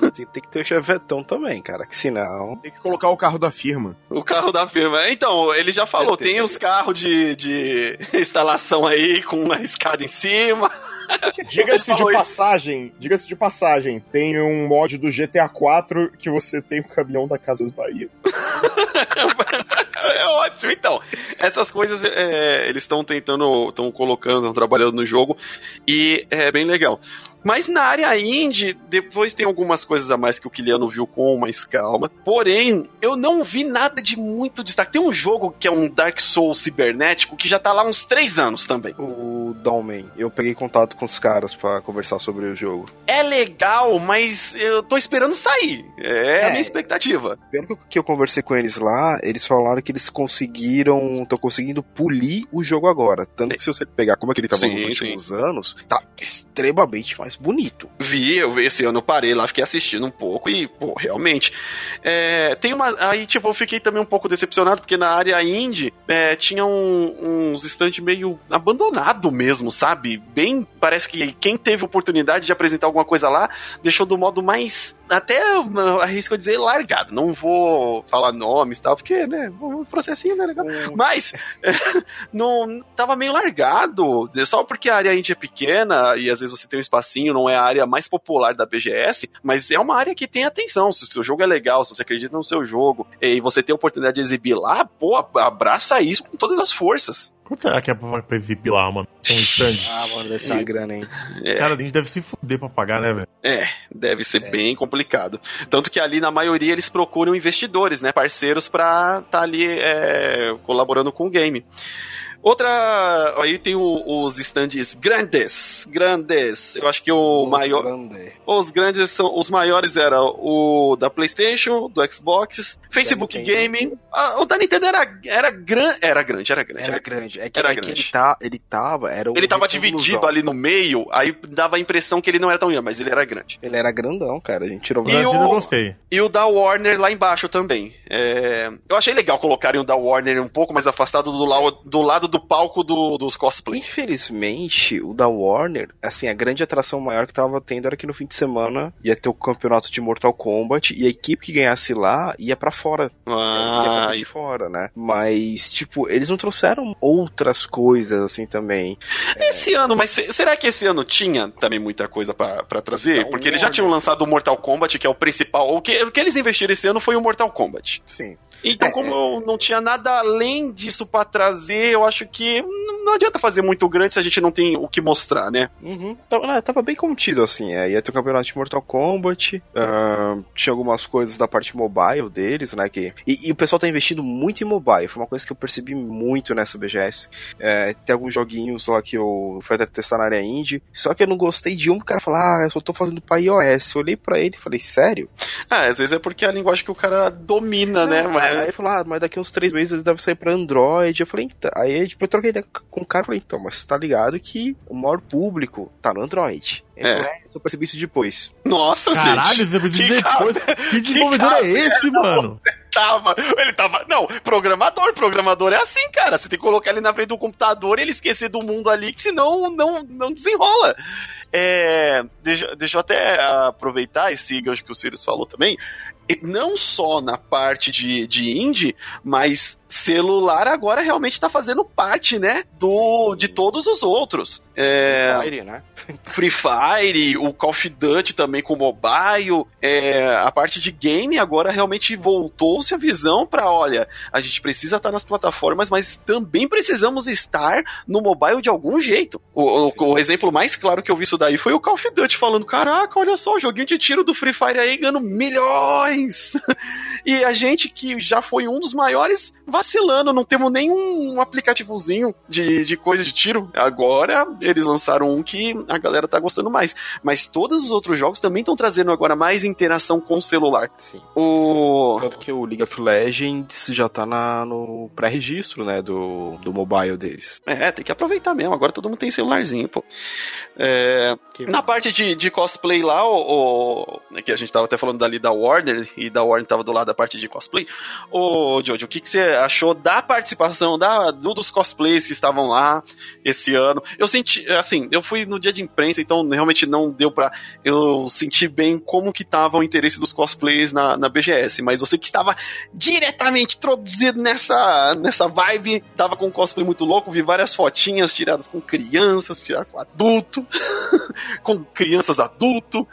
Não, tem, tem, que ter o Chevetão também, cara, que senão. Tem que colocar o carro da firma. O carro da firma. Então, ele já falou, tem os carros de, de instalação aí com uma escada em cima. Diga-se de passagem, diga-se de passagem, tem um mod do GTA 4 que você tem o caminhão da Casas Bahia. é ótimo, então. Essas coisas é, eles estão tentando, estão colocando, estão trabalhando no jogo e é bem legal. Mas na área indie, depois tem algumas coisas a mais que o Kiliano viu com mais calma. Porém, eu não vi nada de muito destaque. Tem um jogo que é um Dark Souls cibernético que já tá lá uns três anos também. O Downman. Eu peguei contato com os caras para conversar sobre o jogo. É legal, mas eu tô esperando sair. É, é a minha expectativa. Pelo que eu conversei com eles lá, eles falaram que eles conseguiram. estão conseguindo polir o jogo agora. Tanto que se você pegar como é que ele tava sim, nos últimos sim. anos, tá extremamente mais bonito. Vi, eu esse ano eu parei lá, fiquei assistindo um pouco e, pô, realmente. É, tem uma. Aí, tipo, eu fiquei também um pouco decepcionado, porque na área indie é, tinha um, uns stands meio abandonado mesmo, sabe? Bem. Parece que quem teve oportunidade de apresentar alguma coisa lá deixou do modo mais até arrisco dizer largado. Não vou falar nomes e tal, porque, né, um processinho, né, legal. Hum. Mas, não, tava meio largado, só porque a área indie é pequena e às vezes você tem um espacinho, não é a área mais popular da BGS, mas é uma área que tem atenção. Se o seu jogo é legal, se você acredita no seu jogo e você tem a oportunidade de exibir lá, pô, abraça isso com todas as forças. Quanto será que é pra, pra exibir lá, mano? Um stand. ah, mano, deve ser uma grana, hein? É. Cara, a gente deve se fuder pra pagar, né, velho? É, deve ser é. bem complicado. Tanto que ali, na maioria, eles procuram investidores, né? Parceiros pra estar tá ali é, colaborando com o game. Outra. Aí tem o, os stands grandes. Grandes. Eu acho que o os maior. Grande. Os grandes são. Os maiores era o da PlayStation, do Xbox, Facebook Gaming. Ah, o da Nintendo era, era, gran, era grande, era grande. Era, grande. É que, era é grande. Que ele, tá, ele tava. Era ele tava dividido ali no meio, aí dava a impressão que ele não era tão grande, mas ele era grande. Ele era grandão, cara. A gente tirou e o, eu gostei. E o da Warner lá embaixo também. É, eu achei legal colocarem o da Warner um pouco mais afastado do, lado do lado do palco do, dos cosplay. Infelizmente, o da Warner, assim, a grande atração maior que tava tendo era que no fim de semana ia ter o campeonato de Mortal Kombat e a equipe que ganhasse lá ia para fora. Ah, ia pra de fora, né? Mas, tipo, eles não trouxeram outras coisas assim também. Esse é... ano, mas será que esse ano tinha também muita coisa para trazer? Então, Porque eles já tinham lançado o Mortal Kombat, que é o principal. O que, o que eles investiram esse ano foi o Mortal Kombat. Sim. Então, é, como é... não tinha nada além disso para trazer, eu acho que não adianta fazer muito grande se a gente não tem o que mostrar, né? Uhum. Tava, né, tava bem contido, assim. É, ia ter o campeonato de Mortal Kombat, uh, tinha algumas coisas da parte mobile deles, né? Que, e, e, o pessoal tá investindo muito em mobile. Foi uma coisa que eu percebi muito nessa BGS. É, tem alguns joguinhos lá que eu fui até testar na área indie. Só que eu não gostei de um, o cara falou, ah, eu só tô fazendo pra iOS. Eu olhei pra ele e falei, sério? Ah, às vezes é porque é a linguagem que o cara domina, né? Mas Aí ele falou, ah, mas daqui uns três meses deve sair pra Android. Eu falei, então. Aí tipo, eu troquei ideia com o cara e falei, então, mas você tá ligado que o maior público tá no Android. Ele é. é eu percebi isso depois. Nossa, Caralho, gente. você percebeu depois? Que desenvolvedor é esse, mano? Tava, ele tava. Não, programador. Programador é assim, cara. Você tem que colocar ele na frente do computador e ele esquecer do mundo ali, que senão não, não desenrola. É, deixa, deixa eu até aproveitar esse gancho que o Sirius falou também não só na parte de, de indie, mas celular agora realmente está fazendo parte, né, do de todos os outros. É, Free Fire, né? Free Fire, o Call of Duty também com mobile, é, a parte de game agora realmente voltou-se a visão para, olha, a gente precisa estar nas plataformas, mas também precisamos estar no mobile de algum jeito. O, o, o, exemplo mais claro que eu vi isso daí foi o Call of Duty falando, caraca, olha só, o joguinho de tiro do Free Fire aí ganhando milhões. e a gente que já foi um dos maiores vacilando, não temos nenhum aplicativozinho de, de coisa de tiro. Agora eles lançaram um que a galera tá gostando mais. Mas todos os outros jogos também estão trazendo agora mais interação com o celular. Sim. O... Tanto que o League of Legends já tá na, no pré-registro, né, do, do mobile deles. É, tem que aproveitar mesmo. Agora todo mundo tem celularzinho, pô. É, na parte de, de cosplay lá, o, o, que a gente tava até falando dali da Warner, e da Warner tava do lado da parte de cosplay. Ô, Jojo, o que, que você achou da participação da, dos cosplays que estavam lá esse ano. Eu senti, assim, eu fui no dia de imprensa, então realmente não deu pra eu sentir bem como que tava o interesse dos cosplays na, na BGS, mas você que estava diretamente introduzido nessa, nessa vibe, tava com um cosplay muito louco, vi várias fotinhas tiradas com crianças, tiradas com adulto, com crianças adulto,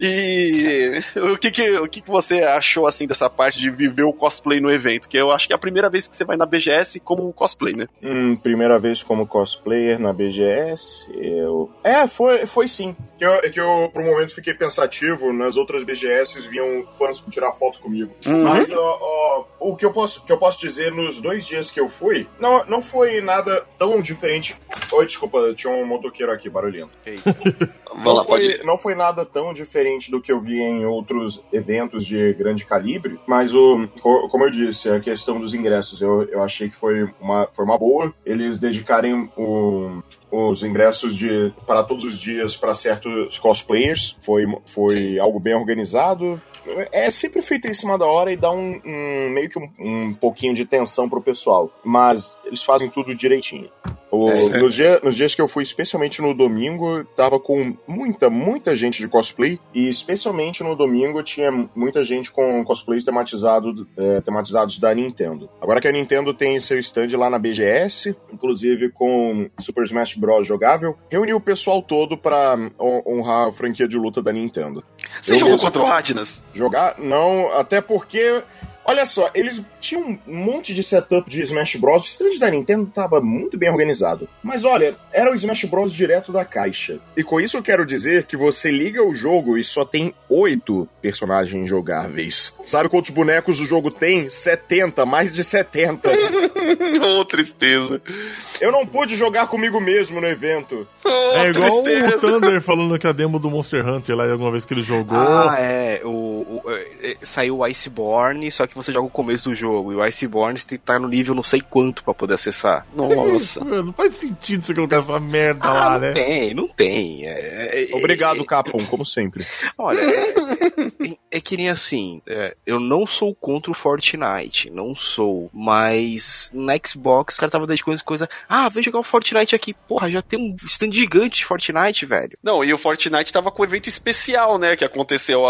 e o que que, o que que você achou, assim, dessa parte de viver o cosplay no evento? Que eu acho que é a primeira vez que você vai na BGS como cosplay, né? Hum, primeira vez como cosplayer na BGS, eu... É, foi, foi sim. Que eu, que eu, por um momento, fiquei pensativo, nas outras BGS vinham fãs tirar foto comigo. Uhum. Mas, ó, ó, o que eu, posso, que eu posso dizer nos dois dias que eu fui, não, não foi nada tão diferente. Oi, desculpa, tinha um motoqueiro aqui, barulhento. não, foi, não foi nada tão diferente do que eu vi em outros eventos de grande calibre, mas o, como eu disse, a questão dos ingressos, eu, eu achei que foi uma, foi uma boa. Eles dedicarem os ingressos de, para todos os dias para certos cosplayers, foi, foi algo bem organizado. É sempre feito em cima da hora e dá um, um meio que um, um pouquinho de tensão pro pessoal, mas eles fazem tudo direitinho. O, é. nos, dia, nos, dias que eu fui, especialmente no domingo, tava com muita, muita gente de cosplay. E especialmente no domingo tinha muita gente com cosplays tematizado, é, tematizados da Nintendo. Agora que a Nintendo tem seu stand lá na BGS, inclusive com Super Smash Bros. jogável, reuniu o pessoal todo para honrar a franquia de luta da Nintendo. Você eu jogou contra o Radnas? Jogar? Não, até porque Olha só, eles tinham um monte de setup de Smash Bros. O stand da Nintendo tava muito bem organizado. Mas olha, era o Smash Bros. direto da caixa. E com isso eu quero dizer que você liga o jogo e só tem oito personagens jogáveis. Sabe quantos bonecos o jogo tem? 70, mais de 70. oh, tristeza. Eu não pude jogar comigo mesmo no evento. Oh, é igual tristeza. o Thunder falando que a demo do Monster Hunter lá alguma vez que ele jogou. Ah, é. O, o, é, saiu o Iceborne, só que você joga o começo do jogo. E o Iceborne você tem que estar no nível não sei quanto para poder acessar. Nossa. não faz sentido você colocar essa merda ah, lá, não né? Não tem, não tem. É, é, Obrigado, é, Capcom, como sempre. Olha, é, é, que nem assim, eu não sou contra o Fortnite, não sou, mas na Xbox os caras estavam dedicando coisa, ah, vem jogar o Fortnite aqui. Porra, já tem um stand gigante de Fortnite, velho. Não, e o Fortnite tava com um evento especial, né, que aconteceu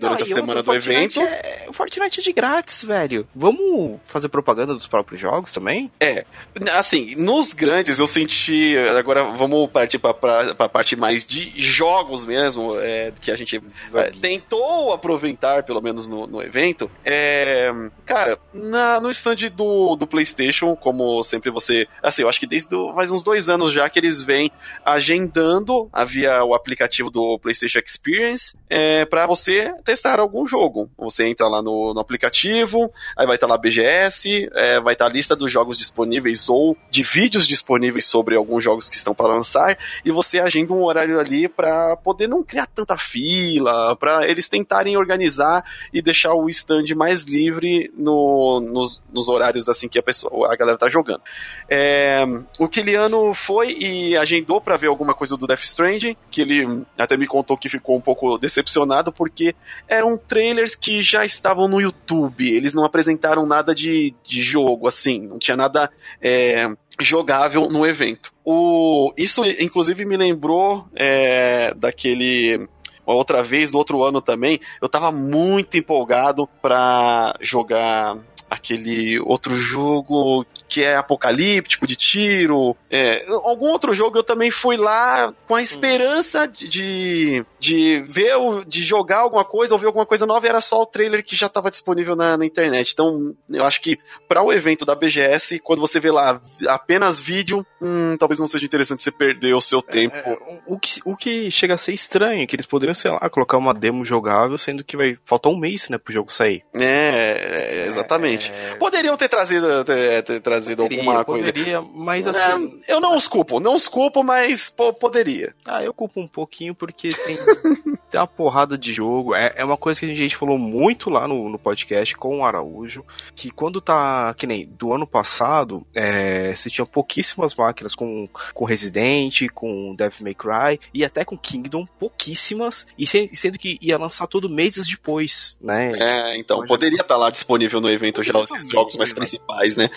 durante não, a semana do evento. o Fortnite é de grátis grátis, velho. Vamos fazer propaganda dos próprios jogos também? É. Assim, nos grandes eu senti. Agora vamos partir pra, pra, pra parte mais de jogos mesmo, é, que a gente é, tentou aproveitar, pelo menos no, no evento. É, cara, na, no stand do, do PlayStation, como sempre você. Assim, eu acho que desde do, faz uns dois anos já que eles vêm agendando via o aplicativo do PlayStation Experience é, para você testar algum jogo. Você entra lá no, no aplicativo aí vai estar tá lá BGS, é, vai estar tá a lista dos jogos disponíveis ou de vídeos disponíveis sobre alguns jogos que estão para lançar, e você agenda um horário ali para poder não criar tanta fila, para eles tentarem organizar e deixar o stand mais livre no, nos, nos, horários assim que a pessoa, a galera tá jogando. É, o Kiliano foi e agendou para ver alguma coisa do Death Stranding, que ele até me contou que ficou um pouco decepcionado porque eram trailers que já estavam no YouTube eles não apresentaram nada de, de jogo, assim, não tinha nada é, jogável no evento. O, isso, inclusive, me lembrou é, daquele outra vez, no outro ano também, eu tava muito empolgado para jogar aquele outro jogo que é apocalíptico, de tiro. É, algum outro jogo eu também fui lá com a esperança de, de ver, de jogar alguma coisa ou ver alguma coisa nova e era só o trailer que já estava disponível na, na, internet. Então, eu acho que para o evento da BGS, quando você vê lá apenas vídeo, hum, talvez não seja interessante você perder o seu tempo. É, é o, que, o que chega a ser estranho é que eles poderiam, sei lá, colocar uma demo jogável, sendo que vai faltar um mês, né, pro jogo sair. É, é exatamente. É... Poderiam ter trazido, ter, ter trazido trazido poderia, alguma coisa. Poderia, mas é, assim. É, eu não os culpo, não os culpo, mas pô, poderia. Ah, eu culpo um pouquinho porque tem, tem uma porrada de jogo. É, é uma coisa que a gente falou muito lá no, no podcast com o Araújo. Que quando tá. Que nem do ano passado, é, você tinha pouquíssimas máquinas com, com Resident, com Devil May Cry e até com Kingdom, pouquíssimas. E sendo que ia lançar todo meses depois, né? É, então, poderia estar tá lá disponível no evento já esses jogos mais principais, né?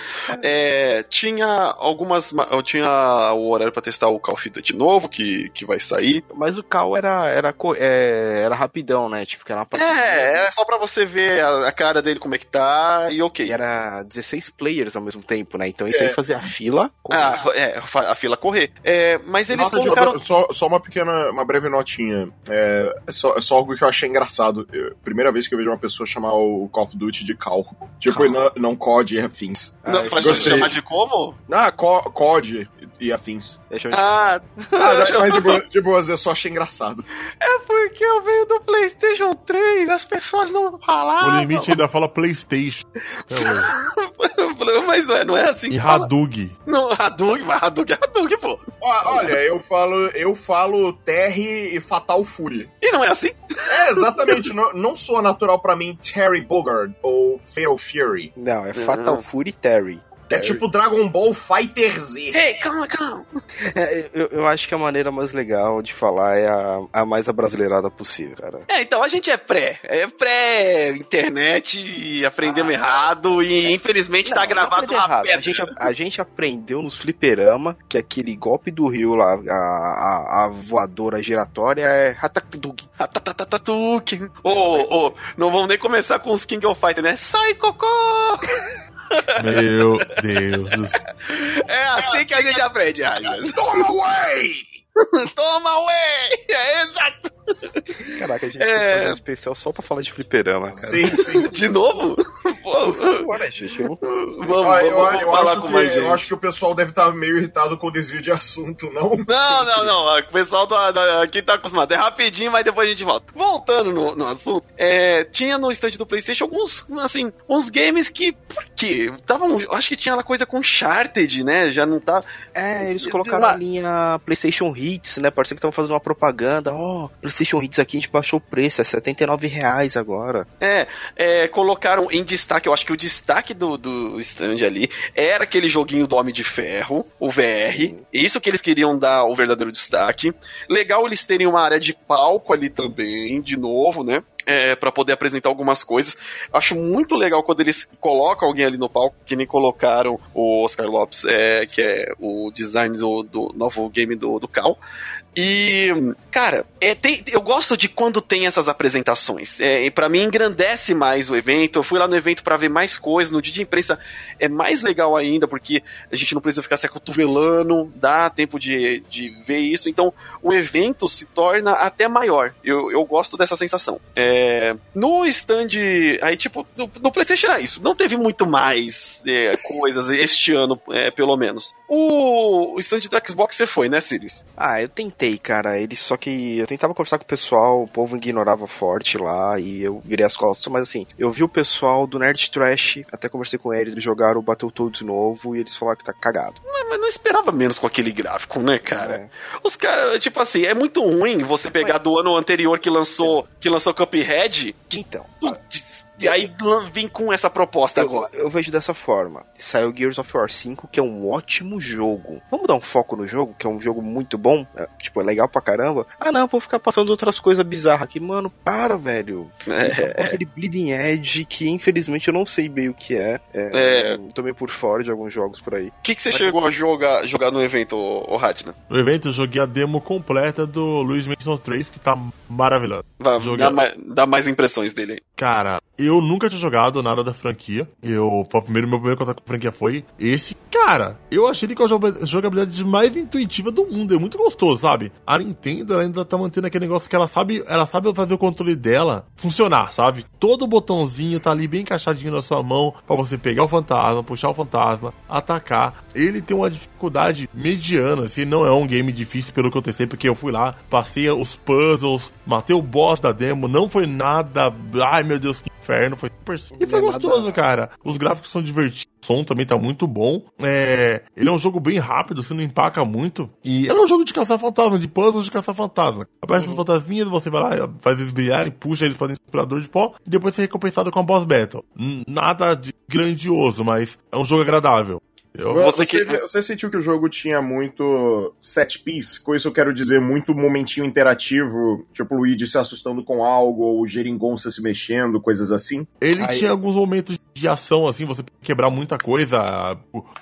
É. é, tinha algumas. Eu tinha o horário para testar o Call of Duty novo, que, que vai sair. Mas o Cal era, era, é, era rapidão, né? Tipo, que era uma É, era só pra você ver a, a, cara dele como é que tá e ok. E era 16 players ao mesmo tempo, né? Então isso é. aí fazia a fila. Correr. Ah, é, a fila correr. É, mas eles Nota colocaram... De, só, só uma pequena, uma breve notinha. É, é, só, é só algo que eu achei engraçado. Eu, primeira vez que eu vejo uma pessoa chamar o Call of Duty de Cal. Tipo, não, não COD e afins. Não, ah, chamar de como? Ah, COD e afins. Ah, ah mas de, boa, de boas, eu só achei engraçado. É porque eu venho do PlayStation 3, as pessoas não falavam. O limite ainda fala PlayStation. mas não é, não é assim. E Hadug. Não, Hadug, mas Hadug é Hadug, pô. Olha, eu falo, eu falo Terry e Fatal Fury. E não é assim? É, exatamente. não, não soa natural para mim Terry Bogard ou Fatal Fury. Não, é Fatal uhum. Fury Terry. É tipo Dragon Ball Fighter Z. Ei, calma, calma. É, eu, eu, acho que a maneira mais legal de falar é a, a mais abrasileirada possível, cara. É, então a gente é pré. É pré-internet e aprendemos ah, errado e infelizmente tá não, tá gravado lá errado. A gente, a gente aprendeu nos fliperama que aquele golpe do rio lá, a, a, a voadora giratória é Hatatuk. Hatatatatuki. Ô, ô, oh, não vamos nem começar com os King of Fighters, né? Sai, cocô! Meu Deus. É assim que a gente aprende, Agnes. Toma away! Toma away! É exato! Caraca, a gente é... fazer um especial só pra falar de fliperama, cara. Sim, sim. De novo? Pô, Bora, gente. Vamos, ah, eu, vamos eu, falar com que, mais gente. Eu acho que o pessoal deve estar meio irritado com o desvio de assunto, não? Não, não, não. O pessoal do, do, aqui tá acostumado. É rapidinho, mas depois a gente volta. Voltando no, no assunto, é, tinha no estande do Playstation alguns, assim, uns games que... Por quê? Tavam, acho que tinha uma coisa com Charted, né? Já não tá... É, eles colocaram a linha PlayStation Hits, né? Parece que estavam fazendo uma propaganda. Ó, oh, PlayStation Hits aqui a gente baixou o preço, é 79 reais agora. É, é, colocaram em destaque, eu acho que o destaque do, do stand ali era aquele joguinho do Homem de Ferro, o VR. Sim. Isso que eles queriam dar o verdadeiro destaque. Legal eles terem uma área de palco ali também, de novo, né? É, para poder apresentar algumas coisas. Acho muito legal quando eles colocam alguém ali no palco, que nem colocaram o Oscar Lopes, é, que é o design do, do novo game do, do Cal. E, cara, é, tem, eu gosto de quando tem essas apresentações. É, para mim engrandece mais o evento. Eu fui lá no evento para ver mais coisas. No dia de imprensa é mais legal ainda, porque a gente não precisa ficar se acotovelando, dá tempo de, de ver isso. Então o evento se torna até maior. Eu, eu gosto dessa sensação. É, no stand. Aí, tipo, no, no PlayStation era isso. Não teve muito mais é, coisas este ano, é, pelo menos. O, o stand do Xbox você foi, né, Sirius? Ah, eu tentei tentei, cara. Eles só que eu tentava conversar com o pessoal, o povo ignorava forte lá e eu virei as costas, mas assim, eu vi o pessoal do Nerd Trash, até conversei com eles, eles jogaram o Battletoads novo e eles falaram que tá cagado. Mas, mas não esperava menos com aquele gráfico, né, cara? É. Os caras, tipo assim, é muito ruim você pegar do ano anterior que lançou, que lançou Cuphead. Então. E aí vem com essa proposta eu, agora. Eu vejo dessa forma. Saiu Gears of War 5, que é um ótimo jogo. Vamos dar um foco no jogo, que é um jogo muito bom. É, tipo, é legal pra caramba. Ah, não, vou ficar passando outras coisas bizarras aqui. Mano, para, velho. É. Aquele Bleeding Edge, que infelizmente eu não sei bem o que é. é, é. Tomei por fora de alguns jogos por aí. O que, que você Mas... chegou a jogar, jogar no evento, o Ratna? No evento eu joguei a demo completa do Luigi's Mansion 3, que tá maravilhoso. Vai, dá, mais, dá mais impressões dele aí. Cara, eu nunca tinha jogado nada da franquia. Eu, o primeiro, meu primeiro contato com a franquia foi esse. Cara, eu achei ele com a jogabilidade mais intuitiva do mundo. É muito gostoso, sabe? A Nintendo ainda tá mantendo aquele negócio que ela sabe, ela sabe fazer o controle dela funcionar, sabe? Todo botãozinho tá ali bem encaixadinho na sua mão para você pegar o fantasma, puxar o fantasma, atacar. Ele tem uma dificuldade mediana, assim, não é um game difícil pelo que eu testei, porque eu fui lá, passei os puzzles, matei o boss da demo, não foi nada, ai meu Deus, que inferno. Foi super. E foi gostoso, cara. Os gráficos são divertidos. O som também tá muito bom. É... Ele é um jogo bem rápido, você não empaca muito. E ele é um jogo de caçar fantasma, de puzzles de caçar fantasma. Aparece uhum. os fantasminhas, você vai lá, faz eles brilhar e puxa eles para dentro do inspirador de pó. E depois você é recompensado com a boss battle. Nada de grandioso, mas é um jogo agradável. Eu, você, você, que... você, sentiu que o jogo tinha muito set piece? Com isso eu quero dizer muito momentinho interativo, tipo o Luigi se assustando com algo, ou o Geringonça se mexendo, coisas assim? Ele Aí... tinha alguns momentos de ação, assim, você quebrar muita coisa,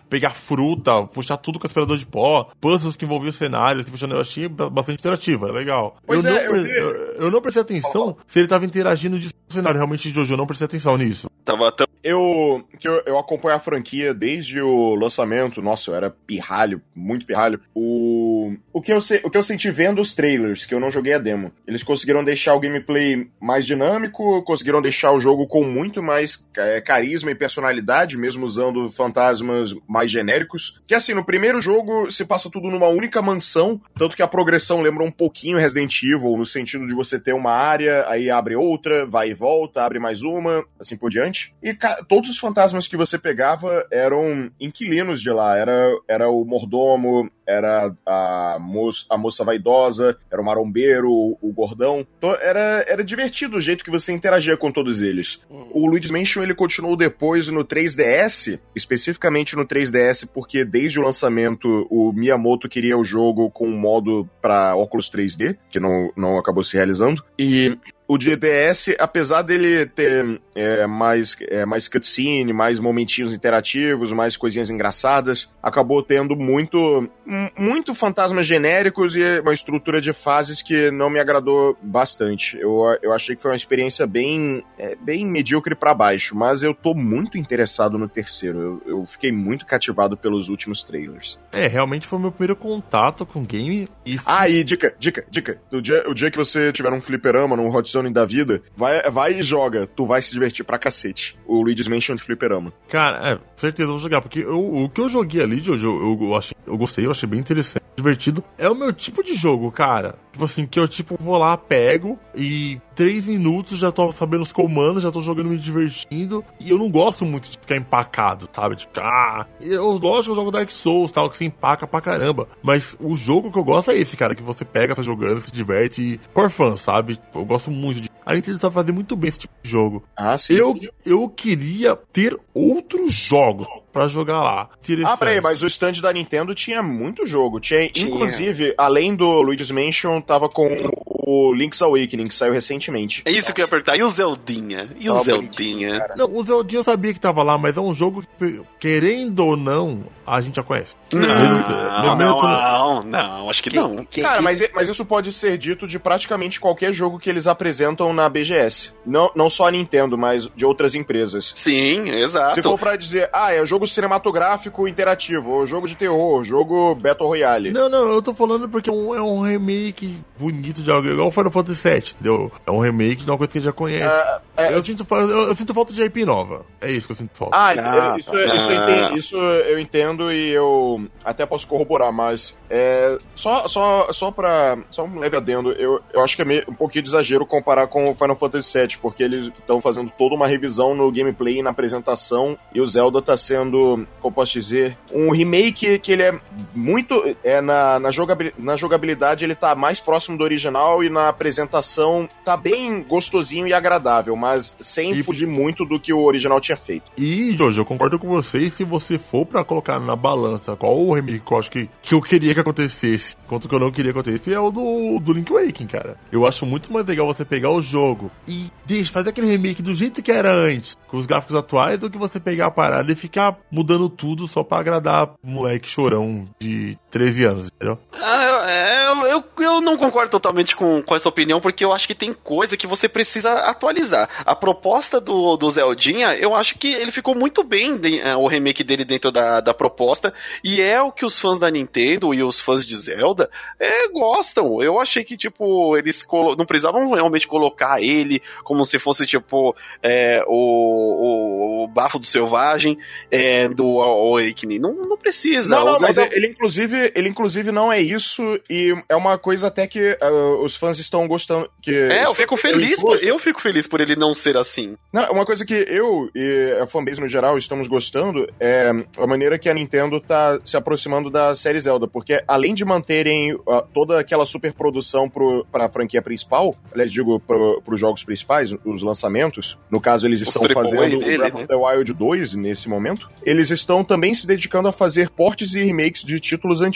pegar fruta, puxar tudo com aspirador de pó, puzzles que envolviam cenários, assim, puxando, eu achei bastante interativa, legal. Pois eu, é, não, eu, eu, eu, não prestei atenção oh. se ele tava interagindo de cenário, realmente, Jojo, eu não prestei atenção nisso. Tava tão... Eu, que eu, eu acompanho a franquia desde o lançamento, nossa, eu era pirralho, muito pirralho. O, o, que eu, o que eu senti vendo os trailers, que eu não joguei a demo, eles conseguiram deixar o gameplay mais dinâmico, conseguiram deixar o jogo com muito mais é, carisma e personalidade, mesmo usando fantasmas mais genéricos. Que assim, no primeiro jogo se passa tudo numa única mansão, tanto que a progressão lembra um pouquinho Resident Evil, no sentido de você ter uma área, aí abre outra, vai e volta, abre mais uma, assim por diante. E todos os fantasmas que você pegava eram inquilinos de lá. Era, era o mordomo, era a moça, a moça vaidosa, era o marombeiro, o, o gordão. Então, era, era divertido o jeito que você interagia com todos eles. Hum. O Luigi's Mansion ele continuou depois no 3DS, especificamente no 3DS, porque desde o lançamento o Miyamoto queria o jogo com um modo para óculos 3D, que não, não acabou se realizando. E o DDS, apesar dele ter é, mais, é, mais cutscene, mais momentinhos interativos, mais coisinhas engraçadas, acabou tendo muito, muito fantasmas genéricos e uma estrutura de fases que não me agradou bastante. Eu, eu achei que foi uma experiência bem, é, bem medíocre para baixo, mas eu tô muito interessado no terceiro. Eu, eu fiquei muito cativado pelos últimos trailers. É, realmente foi o meu primeiro contato com o game e... Ah, e dica, dica, dica. O dia, o dia que você tiver um fliperama, num Hot Da vida, vai, vai e joga. Tu vai se divertir pra cacete. O Luigi's Mansion de Fliperama. Cara, é, certeza, vou jogar. Porque eu, o que eu joguei ali, Jojo, eu, eu, achei, eu gostei, eu achei bem interessante, divertido. É o meu tipo de jogo, cara. Tipo assim, que eu tipo vou lá, pego e três minutos já tô sabendo os comandos, já tô jogando me divertindo. E eu não gosto muito de ficar empacado, sabe? Tipo, ah, eu gosto de jogo Dark Souls, tal, que você empaca pra caramba. Mas o jogo que eu gosto é esse, cara, que você pega, tá jogando, se diverte e por fã, sabe? Eu gosto muito de a Nintendo tá fazendo muito bem esse tipo de jogo. Ah, sim. Eu, eu queria ter outros jogos para jogar lá. Ah, peraí, mas o stand da Nintendo tinha muito jogo. Tinha, tinha, inclusive, além do Luigi's Mansion, tava com o Link's Awakening, que saiu recentemente. É isso que eu ia perguntar. E o Zeldinha? E o Zeldinha? Não, o Zeldinha eu sabia que tava lá, mas é um jogo que, querendo ou não, a gente já conhece. Não, não, não, não, não, acho que não. Cara, mas, mas isso pode ser dito de praticamente qualquer jogo que eles apresentam na BGS. Não, não só a Nintendo, mas de outras empresas. Sim, exato. Se for pra dizer, ah, é jogo cinematográfico interativo, ou jogo de terror, jogo Battle Royale. Não, não, eu tô falando porque é um, é um remake bonito de algo, igual Final Fantasy VII, entendeu? É um remake de uma coisa que a gente já conhece. É, é, eu, sinto, eu, eu, sinto falta de IP nova. É isso que eu sinto falta. Ah, ah isso, tá. isso, eu entendo, isso eu entendo e eu até posso corroborar, mas é, só, só, só pra. Só um leve adendo, eu, eu acho que é meio, um pouquinho de exagero comparar com o Final Fantasy VII, porque eles estão fazendo toda uma revisão no gameplay e na apresentação, e o Zelda tá sendo, como posso dizer, um remake que ele é muito. É, na, na, jogabilidade, na jogabilidade ele tá mais próximo do original e na apresentação tá bem gostosinho e agradável, mas sem e... fugir muito do que o original tinha feito. E, Jorge, eu concordo com você, se você for para colocar na balança qual o remake que eu acho que, que eu queria que acontecesse, quanto que eu não queria que acontecesse, é o do, do Link Awakening, cara. Eu acho muito mais legal você pegar o jogo e deixa, fazer aquele remake do jeito que era antes, com os gráficos atuais, do que você pegar a parada e ficar mudando tudo só para agradar moleque chorão de 13 anos, entendeu? Ah, é, eu, eu, eu, não concordo totalmente com, com essa opinião, porque eu acho que tem coisa que você precisa atualizar. A proposta do, do Zeldinha, eu acho que ele ficou muito bem, de, é, o remake dele dentro da, da proposta, e é o que os fãs da Nintendo e os fãs de Zelda Zelda, é, gostam. Eu achei que, tipo, eles não precisavam realmente colocar ele como se fosse, tipo, é, o, o, o, bafo do selvagem é, do Awakening. Não, não precisa. Não, não, mas ele, inclusive, ele, inclusive, não é isso e é uma coisa até que uh, os fãs estão gostando. Que é, eu fico feliz, por, eu fico feliz por ele não ser assim. Não, uma coisa que eu e a fanbase no geral estamos gostando é a maneira que a Nintendo tá se aproximando da série Zelda, porque além de manterem uh, toda aquela superprodução para a franquia principal, aliás, digo para os jogos principais, os lançamentos, no caso eles estão fazendo o Breath of né? the Wild 2 nesse momento, eles estão também se dedicando a fazer portes e remakes de títulos antigos.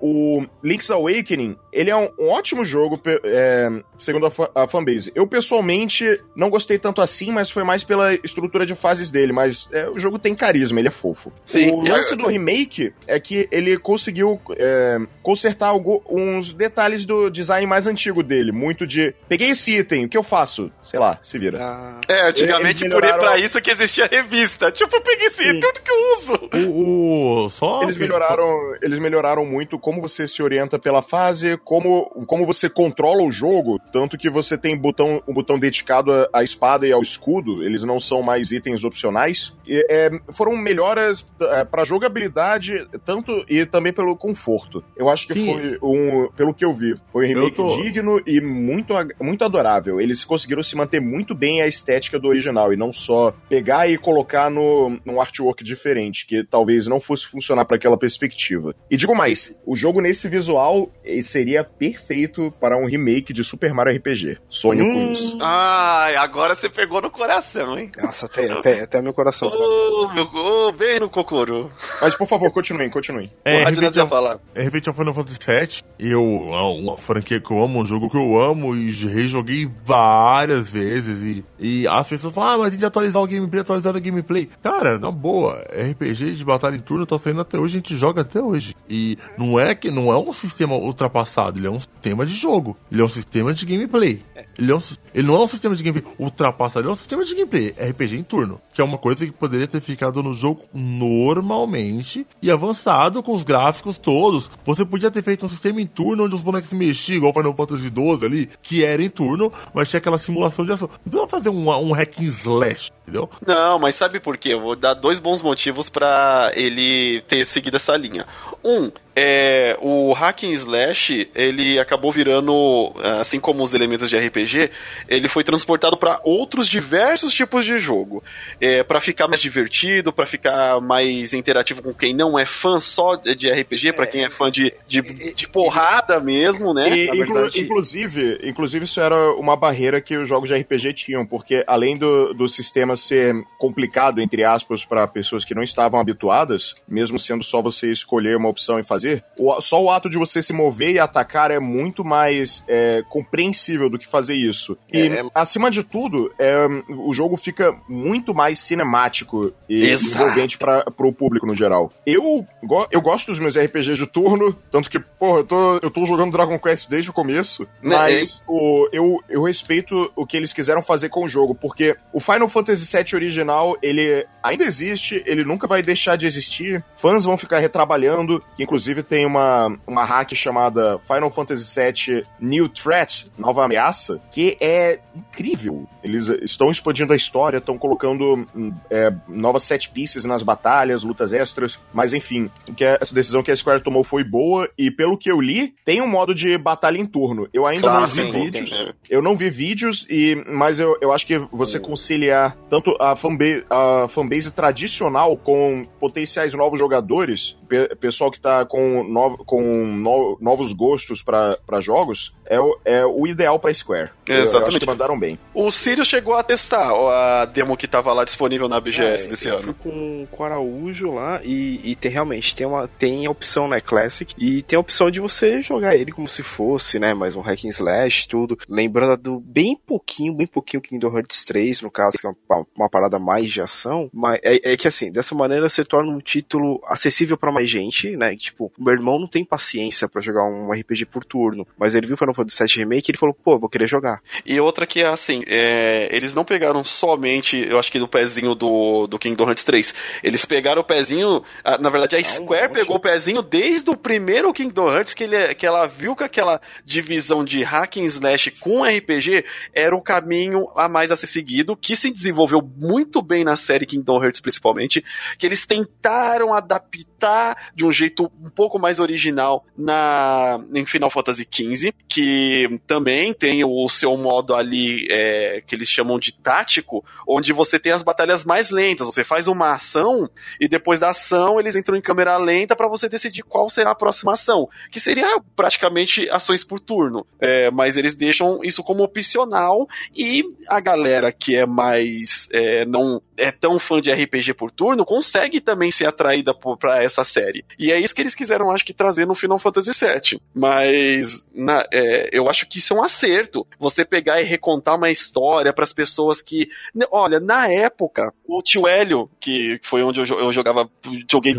O Link's Awakening, ele é um, um ótimo jogo, é, segundo a, a fanbase. Eu pessoalmente não gostei tanto assim, mas foi mais pela estrutura de fases dele, mas é, o jogo tem carisma, ele é fofo. Sim, o lance do remake é que ele conseguiu é, consertar algo, uns detalhes do design mais antigo dele. Muito de. Peguei esse item, o que eu faço? Sei lá, se vira. Ah. É, antigamente por pra isso que existia revista. Tipo, eu peguei esse Sim. item, tudo que eu uso. O, o, só eles melhoraram, eles melhoraram muito como você se orienta pela fase, como, como você controla o jogo, tanto que você tem botão, um botão dedicado à espada e ao escudo, eles não são mais itens opcionais. É, foram melhoras é, para jogabilidade, tanto e também pelo conforto. Eu acho que Sim. foi um, pelo que eu vi, foi um remake tô... digno e muito, muito adorável. Eles conseguiram se manter muito bem a estética do original e não só pegar e colocar no, num artwork diferente, que talvez não fosse funcionar para aquela perspectiva. E digo mais, o jogo nesse visual seria perfeito para um remake de Super Mario RPG. Sonho hum. com isso. Ai, agora você pegou no coração, hein? Nossa, até, até, até meu coração. Oh, meu, oh, bem no cocoro. Mas por favor, continuem, continuem. É, Revenge of, falar. É Revenge of Final Fantasy VII. Eu, é uma franquia que eu amo, um jogo que eu amo e rejoguei várias vezes. E, e as pessoas falam, ah, mas tem que atualizar o gameplay, atualizar o gameplay. Cara, na boa, RPG de batalha em turno tá saindo até hoje, a gente joga até hoje. E não é que não é um sistema ultrapassado, ele é um sistema de jogo. Ele é um sistema de gameplay. Ele, é um, ele não é um sistema de gameplay ultrapassado, ele é um sistema de gameplay, RPG em turno. Que é uma coisa que poderia ter ficado no jogo normalmente e avançado com os gráficos todos. Você podia ter feito um sistema em turno onde os bonecos se mexiam, igual Final Fantasy XII ali, que era em turno, mas tinha aquela simulação de ação. Não precisa fazer um, um hack and slash, entendeu? Não, mas sabe por quê? Eu vou dar dois bons motivos para ele ter seguido essa linha. Um, é, o hack and slash, ele acabou virando, assim como os elementos de RPG, ele foi transportado para outros diversos tipos de jogo. É, para ficar mais divertido, para ficar mais interativo com quem não é fã só de RPG, para quem é fã de, de, de porrada mesmo, né? E, inclu inclusive, inclusive, isso era uma barreira que os jogos de RPG tinham, porque além do, do sistema ser complicado, entre aspas, para pessoas que não estavam habituadas, mesmo sendo só você escolher uma opção e fazer, o, só o ato de você se mover e atacar é muito mais é, compreensível do que fazer isso. E, é, é... acima de tudo, é, o jogo fica muito mais cinemático e Exato. envolvente para o público no geral. Eu, eu gosto dos meus RPGs de turno, tanto que, porra, eu tô, eu tô jogando Dragon Quest desde o começo, né, mas o, eu, eu respeito o que eles quiseram fazer com o jogo, porque o Final Fantasy VII original, ele ainda existe, ele nunca vai deixar de existir, fãs vão ficar retrabalhando, que inclusive tem uma, uma hack chamada Final Fantasy VII New Threat, Nova Ameaça, que é incrível. Eles estão expandindo a história, estão colocando é, novas set pieces nas batalhas, lutas extras, mas enfim, que é, essa decisão que a Square tomou foi boa e pelo que eu li, tem um modo de batalha em turno. Eu ainda claro, não vi sim, vídeos, tem, eu não vi vídeos e mas eu, eu acho que você conciliar tanto a fanbase, a fanbase tradicional com potenciais novos jogadores, pessoal que tá com, no, com no, novos gostos para jogos, é o, é o ideal para Square. Exatamente. Eu acho que mandaram bem. O Sirius chegou a testar a demo que tava lá disponível na BGS é, desse ano. Com, com o Araújo lá e, e tem realmente tem uma tem a opção né Classic e tem a opção de você jogar ele como se fosse né mais um hack and slash tudo lembrando do bem pouquinho bem pouquinho Kingdom Hearts 3 no caso que é uma uma, uma parada mais de ação, mas é, é, que assim, dessa maneira você torna um título acessível para mais gente, né? Tipo, meu irmão não tem paciência para jogar um RPG por turno, mas ele viu Final Fantasy VII Remake e ele falou, pô, vou querer jogar. E outra que é assim, é, eles não pegaram somente, eu acho que do pezinho do, do Kingdom Hearts 3, eles pegaram o pezinho, na verdade a Square pegou o pezinho desde o primeiro Kingdom Hearts que, ele, que ela viu que aquela divisão de hack and slash com RPG era o caminho a mais a ser seguido, que se desenvolveu muito bem na série Kingdom Hearts principalmente, que eles tentaram adaptar de um jeito um pouco mais original na em Final Fantasy XV, que também tem o seu modo ali é, que eles chamam de tático, onde você tem as batalhas mais lentas, você faz uma ação e depois da ação eles entram em câmera lenta para você decidir qual será a próxima ação, que seria praticamente ações por turno, é, mas eles deixam isso como opcional e a galera que é mais é, não é tão fã de RPG por turno consegue também ser atraída para essa série. E é isso que eles quiseram, acho que, trazer no Final Fantasy VII. Mas na, é, eu acho que isso é um acerto. Você pegar e recontar uma história para as pessoas que. Olha, na época, o tio Hélio, que foi onde eu, eu jogava. Joguei,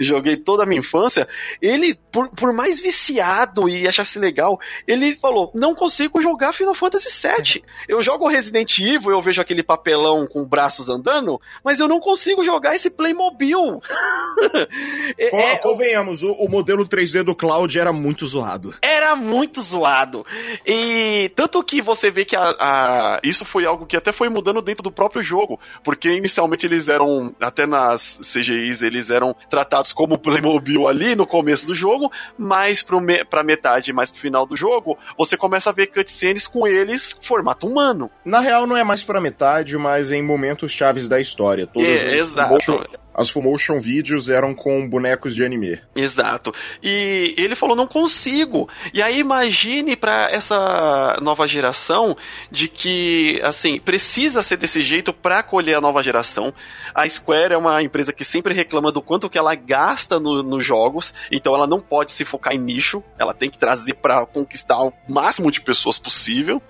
joguei toda a minha infância. Ele, por, por mais viciado e achasse legal, ele falou: não consigo jogar Final Fantasy VII. Eu jogo Resident Evil, eu vejo aquele papelão com braços andando, mas eu não consigo jogar esse Playmobil. é, é, convenhamos, o, o, modelo 3D do Cloud era muito zoado. Era muito zoado. E tanto que você vê que a, a, isso foi algo que até foi mudando dentro do próprio jogo, porque inicialmente eles eram, até nas CGIs, eles eram tratados como Playmobil ali no começo do jogo, mas pro me, pra metade, mais pro final do jogo, você começa a ver cutscenes com eles formato humano. Na real, não é mais pra metade, mas em momentos chaves da história. Todos é, exato as full motion vídeos eram com bonecos de anime. Exato. E ele falou: não consigo. E aí imagine para essa nova geração de que, assim, precisa ser desse jeito para acolher a nova geração. A Square é uma empresa que sempre reclama do quanto que ela gasta no, nos jogos, então ela não pode se focar em nicho, ela tem que trazer para conquistar o máximo de pessoas possível.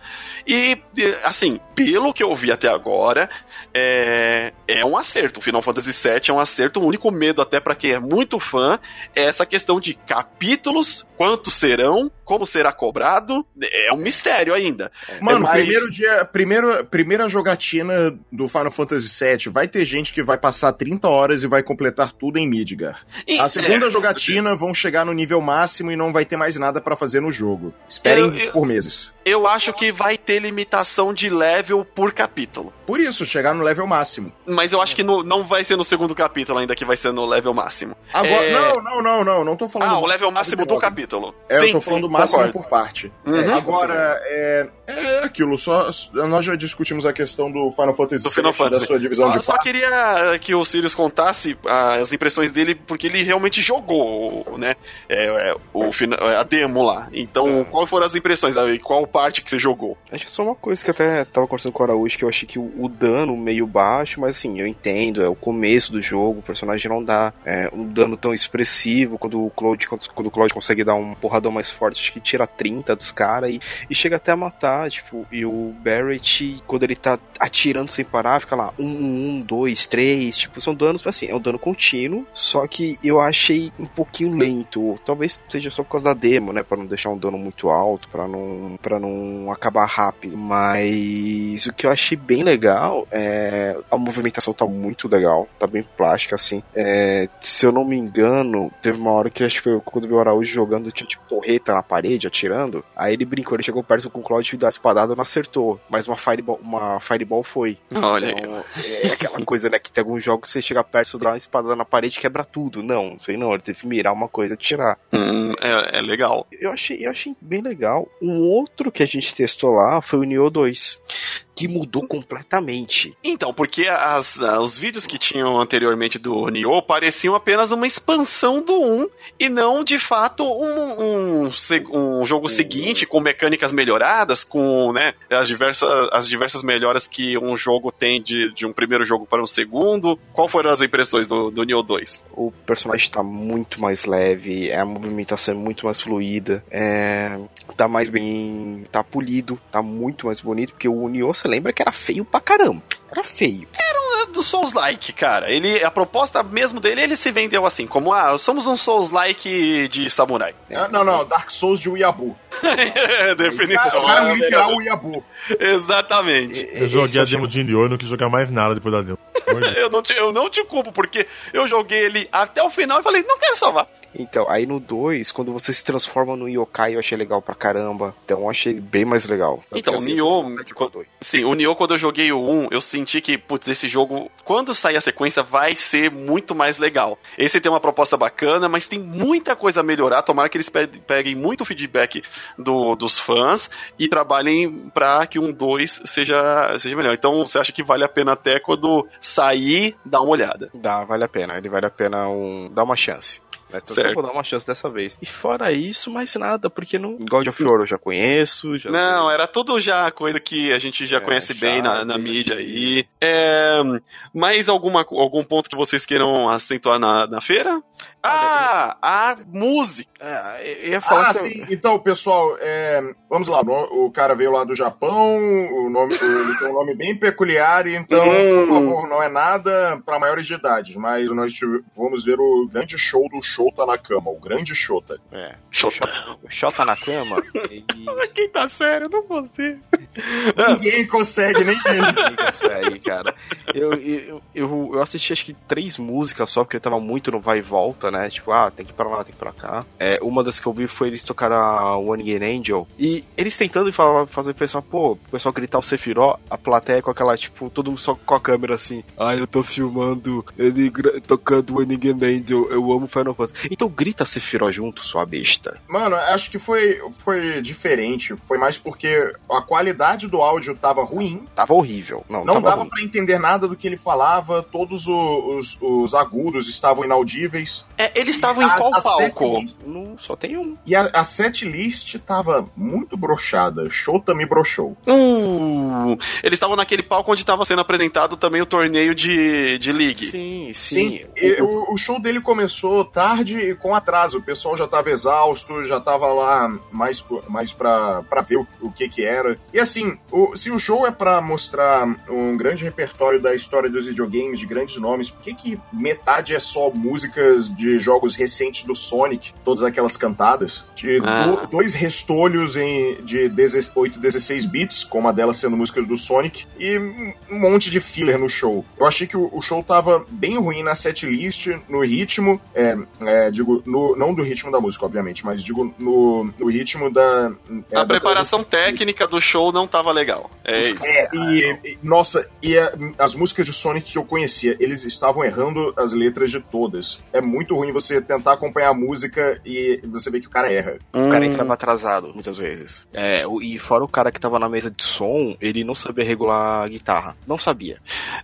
E, assim, pelo que eu vi até agora, é, é um acerto. O Final Fantasy VII é um acerto. O único medo, até para quem é muito fã, é essa questão de capítulos, quantos serão, como será cobrado. É um mistério ainda. Mano, é mais... primeiro dia, primeiro, primeira jogatina do Final Fantasy VII, vai ter gente que vai passar 30 horas e vai completar tudo em Midgar. E, a segunda é, jogatina vão chegar no nível máximo e não vai ter mais nada para fazer no jogo. Esperem eu, eu, por meses. Eu acho que vai ter limitação de level por capítulo. Por isso, chegar no level máximo. Mas eu acho que no, não vai ser no segundo capítulo ainda que vai ser no level máximo. Agora, é... Não, não, não, não, não tô falando. Ah, o level máximo do capítulo. É, sim, eu tô falando sim, máximo concordo. por parte. Uhum. É, agora, é, é aquilo, só nós já discutimos a questão do Final Fantasy do Final Fantasy. da sua divisão só, de Só queria que o Sirius contasse as impressões dele, porque ele realmente jogou, né? É, é, o, a demo lá. Então, é. qual foram as impressões? Qual parte que você jogou? Acho que é só uma coisa que eu até tava conversando com o Araújo, que eu achei que o, o dano meio baixo, mas assim, eu entendo, é o começo do jogo, o personagem não dá é, um dano tão expressivo quando o Cloud, quando o Cloud consegue dar um porradão mais forte, acho que tira 30 dos caras e, e chega até a matar, tipo, e o Barrett, quando ele tá atirando sem parar, fica lá, um, um, dois, três, tipo, são danos, assim, é um dano contínuo, só que eu achei um pouquinho lento, talvez seja só por causa da demo, né, para não deixar um dano muito alto, para não, para não acabar rápido, mas o que eu achei bem legal é a movimentação tá muito legal, tá bem plástica, assim, é, se eu não me engano, teve uma hora que acho que foi quando vi o Araújo jogando, tinha tipo torreta na parede, atirando, aí ele brincou, ele chegou perto com o Claudio e deu a espadada, não acertou, mas uma fireball, uma fireball foi. Olha então, É aquela coisa, né, que tem alguns jogos que você chega perto, dá uma espadada na parede quebra tudo. Não, sei não, ele teve que mirar uma coisa e tirar. Hum, é, é, legal. Eu achei, eu achei bem legal. Um outro que a gente testou lá foi o Nioh 2 que mudou completamente. Então, porque as, os vídeos que tinham anteriormente do Nioh pareciam apenas uma expansão do 1 e não, de fato, um, um, um jogo seguinte com mecânicas melhoradas, com né, as, diversas, as diversas melhoras que um jogo tem de, de um primeiro jogo para um segundo. Qual foram as impressões do, do Nioh 2? O personagem está muito mais leve, a movimentação é muito mais fluida, é, tá mais bem, tá polido, tá muito mais bonito, porque o Nioh você lembra que era feio pra caramba. Era feio. Era um do Souls-like, cara. Ele, a proposta mesmo dele, ele se vendeu assim, como, ah, somos um Souls-like de samurai. É, não, não, Dark Souls de Uyabu. Definição. O cara literal Uyabu. Exatamente. Eu joguei a demo de Nioh e não quis jogar mais nada depois da demo. eu, não te, eu não te culpo, porque eu joguei ele até o final e falei, não quero salvar. Então, aí no 2, quando você se transforma no yokai, eu achei legal pra caramba. Então eu achei bem mais legal. Então, o Nioh... Sim, o Nioh, quando eu joguei o 1, eu senti que, putz, esse jogo, quando sair a sequência, vai ser muito mais legal. Esse tem uma proposta bacana, mas tem muita coisa a melhorar. Tomara que eles peguem muito feedback do, dos fãs e trabalhem pra que um 2 seja, seja melhor. Então, você acha que vale a pena até quando sair, dar uma olhada? Dá, vale a pena. Ele vale a pena um, dar uma chance. Né? Então certo. eu vou dar uma chance dessa vez. E fora isso, mais nada, porque no God of War eu já conheço. Já não, sei. era tudo já coisa que a gente já é, conhece bem na, na mídia aí. É, mais alguma, algum ponto que vocês queiram acentuar na, na feira? Ah, a música. É, ia falar ah, que... sim. Então, pessoal, é, vamos lá. O cara veio lá do Japão, o nome, ele tem um nome bem peculiar, então, hum. por favor, não é nada para maiores de idade, mas nós vamos ver o grande show do Shota na cama, o grande Shota. É. Shota. Shota na cama. E... Quem tá sério, não consigo. Ninguém consegue, nem ele. Ninguém consegue, cara. Eu, eu, eu, eu assisti acho que três músicas só, porque eu tava muito no vai e volta, né? Tipo, ah, tem que ir pra lá, tem que ir pra cá. É, uma das que eu vi foi eles tocar a One Again Angel. E eles tentando falar, fazer o pessoal, pô, o pessoal gritar o Sephiroth, a plateia com aquela, tipo, todo mundo só com a câmera assim. Ah, eu tô filmando ele tocando One Again Angel, eu amo Final Fantasy. Então grita Sephiroth junto, sua besta. Mano, acho que foi, foi diferente. Foi mais porque a qualidade do áudio tava ruim. Tava horrível. Não, não dava ruim. pra entender nada do que ele falava, todos os, os, os agudos estavam inaudíveis. É, eles estavam em qual palco? No, só tem um. E a, a set list tava muito brochada. Shota me brochou. Hum, eles estavam naquele palco onde estava sendo apresentado também o torneio de, de League. Sim, sim. sim. O, o, show dele começou tarde e com atraso. O pessoal já tava exausto, já tava lá mais, mais pra, pra ver o, o que que era. E assim, o, se o show é para mostrar um grande repertório da história dos videogames, de grandes nomes, por que que metade é só músicas de jogos recentes do Sonic, todas aquelas cantadas? De ah. do, dois restolhos em, de 18, 16 bits, com uma delas sendo músicas do Sonic, e um monte de filler no show. Eu achei que o, o show tava bem ruim na setlist, no ritmo, é, é, digo, no, não do ritmo da música, obviamente, mas digo no, no ritmo da. É, a da preparação técnica do show não tava legal. É isso. É, e, e, nossa, e a, as músicas de Sonic que eu conhecia, eles estavam errando as letras de todas. É muito ruim você tentar acompanhar a música e você vê que o cara erra. Hum. O cara entrava atrasado, muitas vezes. É, e fora o cara que tava na mesa de som, ele não sabia regular a guitarra. Não sabia.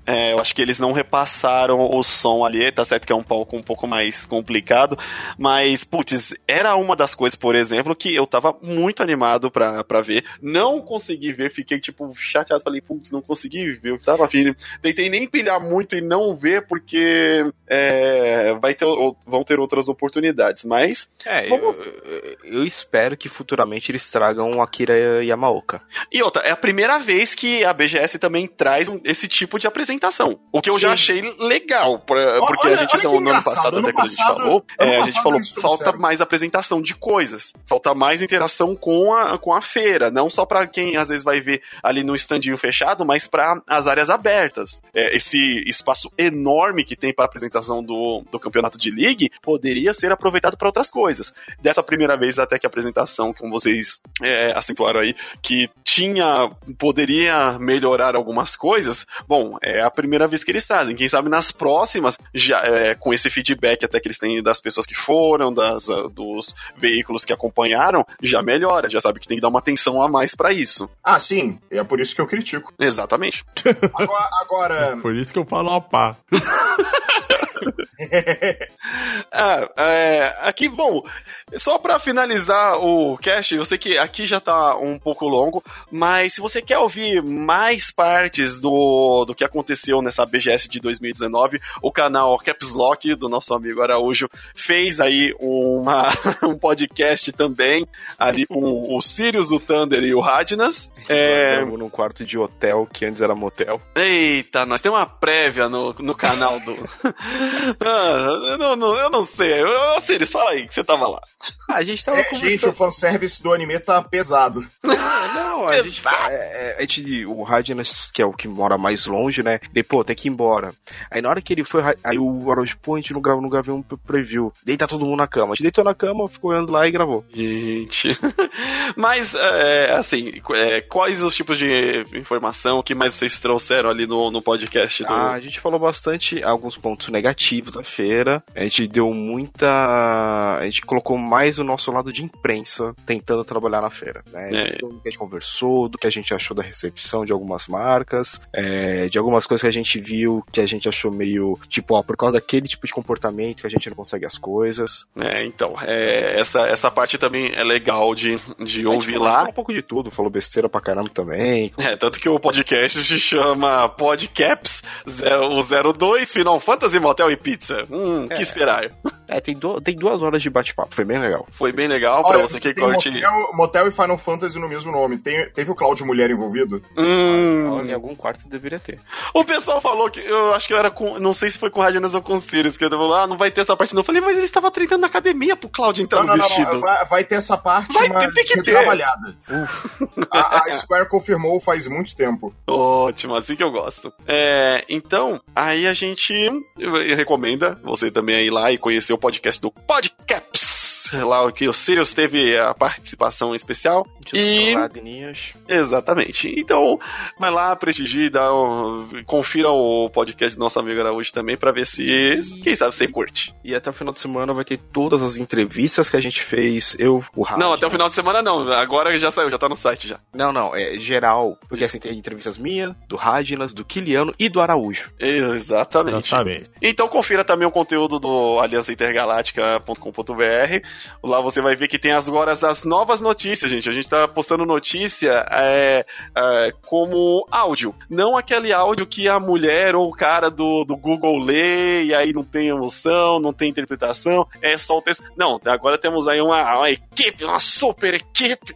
É, eu acho que eles não repassaram o som ali, tá certo que é um palco um pouco mais complicado, mas, putz, era uma das coisas, por exemplo, que eu tava muito animado pra, pra ver. Não consegui ver, fiquei, tipo, chateado, falei, putz, não consegui ver, eu tava afim. Tentei nem pilhar muito e não ver, porque é, vai ter, vão ter outras oportunidades, mas... É, vamos... eu, eu espero que futuramente eles tragam o Akira Yamaoka. E outra, é a primeira vez que a BGS também traz esse tipo de apresentação. O que eu Sim. já achei legal, pra, porque olha, a gente, no, no ano passado, até quando a gente falou, é, a gente falou, falta mais apresentação de coisas, falta mais interação com a, com a feira, não só para quem às vezes vai ver ali no estandinho fechado, mas para as áreas abertas. É, esse espaço enorme que tem para apresentação do, do campeonato de league poderia ser aproveitado para outras coisas. Dessa primeira vez até que a apresentação, como vocês é, acentuaram aí, que tinha, poderia melhorar algumas coisas, bom, é a primeira vez que eles trazem. Quem sabe nas próximas, já é, com esse feedback até que eles têm das pessoas que foram, das, uh, dos veículos que acompanharam, já melhora, já sabe que tem que dar uma atenção a mais para isso. Ah, sim, é por isso que eu critico. Exatamente. Agora. agora... Por isso que eu falo a pá. ah, é, aqui, bom, só para finalizar o cast, eu sei que aqui já tá um pouco longo, mas se você quer ouvir mais partes do, do que aconteceu nessa BGS de 2019, o canal Caps Lock do nosso amigo Araújo fez aí uma, um podcast também, ali com o Sirius, o Thunder e o Radnas. É... num quarto de hotel que antes era motel. Eita, nós temos uma prévia no, no canal do. ah, eu, não, eu não sei. Eu, Sirius, fala aí que você tava lá. A gente tava é, conversando... Gente, o fanservice do anime tá pesado. não, a gente, é, é, a gente, o Radnas, que é o que mora mais longe, né? Ele, pô, tem que ir embora. Aí na hora que ele foi, aí o a gente não gravou, não gravei um preview. Deita todo mundo na cama. A gente deitou na cama, ficou olhando lá e gravou. Gente. Mas, é, assim, é, quais os tipos de informação que mais vocês trouxeram ali no, no podcast? Do... Ah, a gente falou bastante alguns pontos negativos da feira. A gente deu muita. A gente colocou mais o nosso lado de imprensa tentando trabalhar na feira. Né? É. Do que a gente conversou, do que a gente achou da recepção de algumas marcas, é, de algumas coisas que a gente viu que a gente achou meio tipo, ó, por causa daquele tipo de comportamento que a gente não consegue as coisas. É, então, é, essa, essa parte também é legal de, de ouvir lá. Falou um pouco de tudo, falou besteira pra caramba também. É, tanto que o podcast se chama Podcaps 02 Final Fantasy Motel e Pizza. Hum, é. que esperar. É, tem, do, tem duas horas de bate-papo, foi bem legal. Foi bem legal Olha, pra você que curte. Motel, Motel, e Final Fantasy no mesmo nome. Tem, teve o Cláudio Mulher envolvido? Hum. em algum quarto deveria ter. O pessoal falou que eu acho que eu era com. Não sei se foi com Radianas ou com Sirius, que ele falou, ah, não vai ter essa parte não. Eu falei, mas ele estava treinando na academia pro Cláudio entrar não, no não, vestido. Não, vai, vai, ter essa parte, vai ter, que ter. trabalhada. a, a, Square confirmou faz muito tempo. Ótimo, assim que eu gosto. É, então, aí a gente recomenda você também ir lá e conhecer o podcast do Podcaps lá que o Sirius teve a participação especial. E... Exatamente. Então, vai lá, prestigie, dá um... confira o podcast do nosso amigo Araújo também para ver se, quem sabe, você curte. E até o final de semana vai ter todas as entrevistas que a gente fez, eu, o Rádio. Não, até o final de semana não, agora já saiu, já tá no site já. Não, não, é geral, porque assim tem entrevistas minha, do Radnas, do Kiliano e do Araújo. Exatamente. Exatamente. Então confira também o conteúdo do aliançaintergaláctica.com.br Lá você vai ver que tem as novas notícias, gente. A gente tá postando notícia é, é, como áudio. Não aquele áudio que a mulher ou o cara do, do Google lê e aí não tem emoção, não tem interpretação, é só o texto. Não, agora temos aí uma, uma equipe, uma super equipe.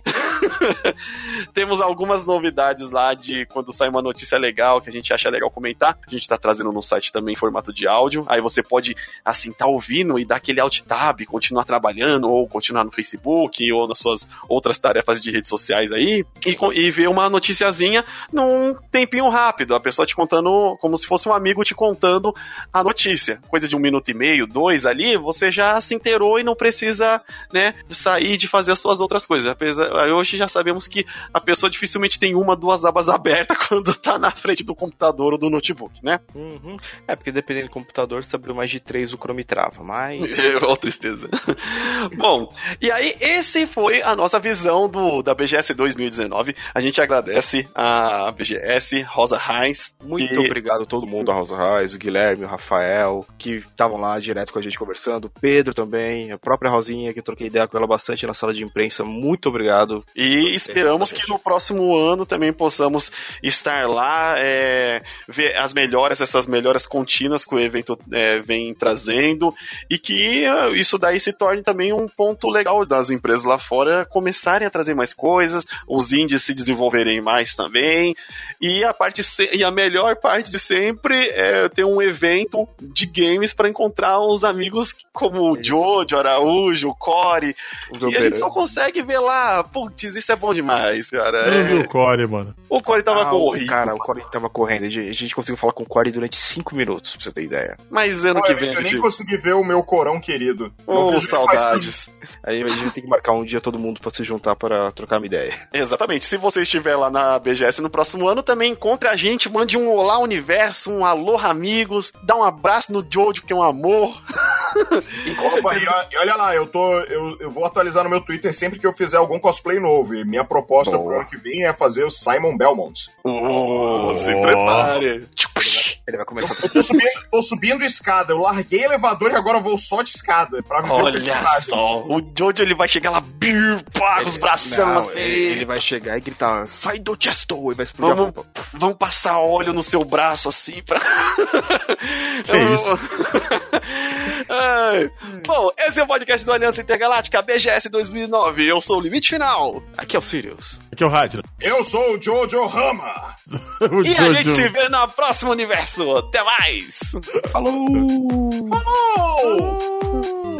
temos algumas novidades lá de quando sai uma notícia legal que a gente acha legal comentar. A gente tá trazendo no site também em formato de áudio. Aí você pode, assim, tá ouvindo e dar aquele alt tab, continuar trabalhando ou continuar no Facebook, ou nas suas outras tarefas de redes sociais aí, e, e ver uma noticiazinha num tempinho rápido, a pessoa te contando, como se fosse um amigo te contando a notícia. Coisa de um minuto e meio, dois ali, você já se inteirou e não precisa, né, sair de fazer as suas outras coisas. Apesar, hoje já sabemos que a pessoa dificilmente tem uma, duas abas abertas quando tá na frente do computador ou do notebook, né? Uhum. É, porque dependendo do computador, se abriu mais de três, o Chrome trava, mas... oh, tristeza. Bom, e aí esse foi a nossa visão do, da BGS 2019. A gente agradece a BGS, Rosa Heinz. Muito e... obrigado a todo mundo, a Rosa Heinz, o Guilherme, o Rafael, que estavam lá direto com a gente conversando, o Pedro também, a própria Rosinha, que eu troquei ideia com ela bastante na sala de imprensa. Muito obrigado. E esperamos que no próximo ano também possamos estar lá, é, ver as melhoras, essas melhoras contínuas que o evento é, vem trazendo e que uh, isso daí se torne também um ponto legal das empresas lá fora começarem a trazer mais coisas, os indies se desenvolverem mais também. E a parte e a melhor parte de sempre é ter um evento de games para encontrar uns amigos como o Jojo, Araújo, o Core. E a gente só consegue ver lá. Putz, isso é bom demais, cara. Eu não vi o Core, mano. O Core tava ah, correndo. Cara, o Core tava correndo. A gente conseguiu falar com o Core durante 5 minutos, pra você ter ideia. Mas ano Olha, que vem. Eu gente... nem consegui ver o meu corão querido. Ô, oh, Aí a gente tem que marcar um dia todo mundo para se juntar para trocar uma ideia. Exatamente. Se você estiver lá na BGS no próximo ano, também encontre a gente, mande um olá universo, um alô amigos, dá um abraço no Jojo, que é um amor. Opa, e, olha lá, eu tô. Eu, eu vou atualizar no meu Twitter sempre que eu fizer algum cosplay novo. E minha proposta Boa. pro ano que vem é fazer o Simon Belmont. Oh, oh. se prepare. Ele vai começar eu, a... tô, subindo, tô subindo escada, eu larguei elevador e agora vou só de escada. Pra Olha só, o Jojo ele vai chegar lá, bir, pá, com os bração assim. Ele, vai chegar e gritar, sai do Chesto, e vai explodir vamos, vamos passar óleo no seu braço assim pra. Que isso? Bom, esse é o podcast do Aliança Intergaláctica BGS 2009. Eu sou o Limite Final. Aqui é o Sirius. Aqui é o Radner. Eu sou o Jojo Rama. e Jojo. a gente se vê no próximo universo. Até mais. Falou. Falou. Falou.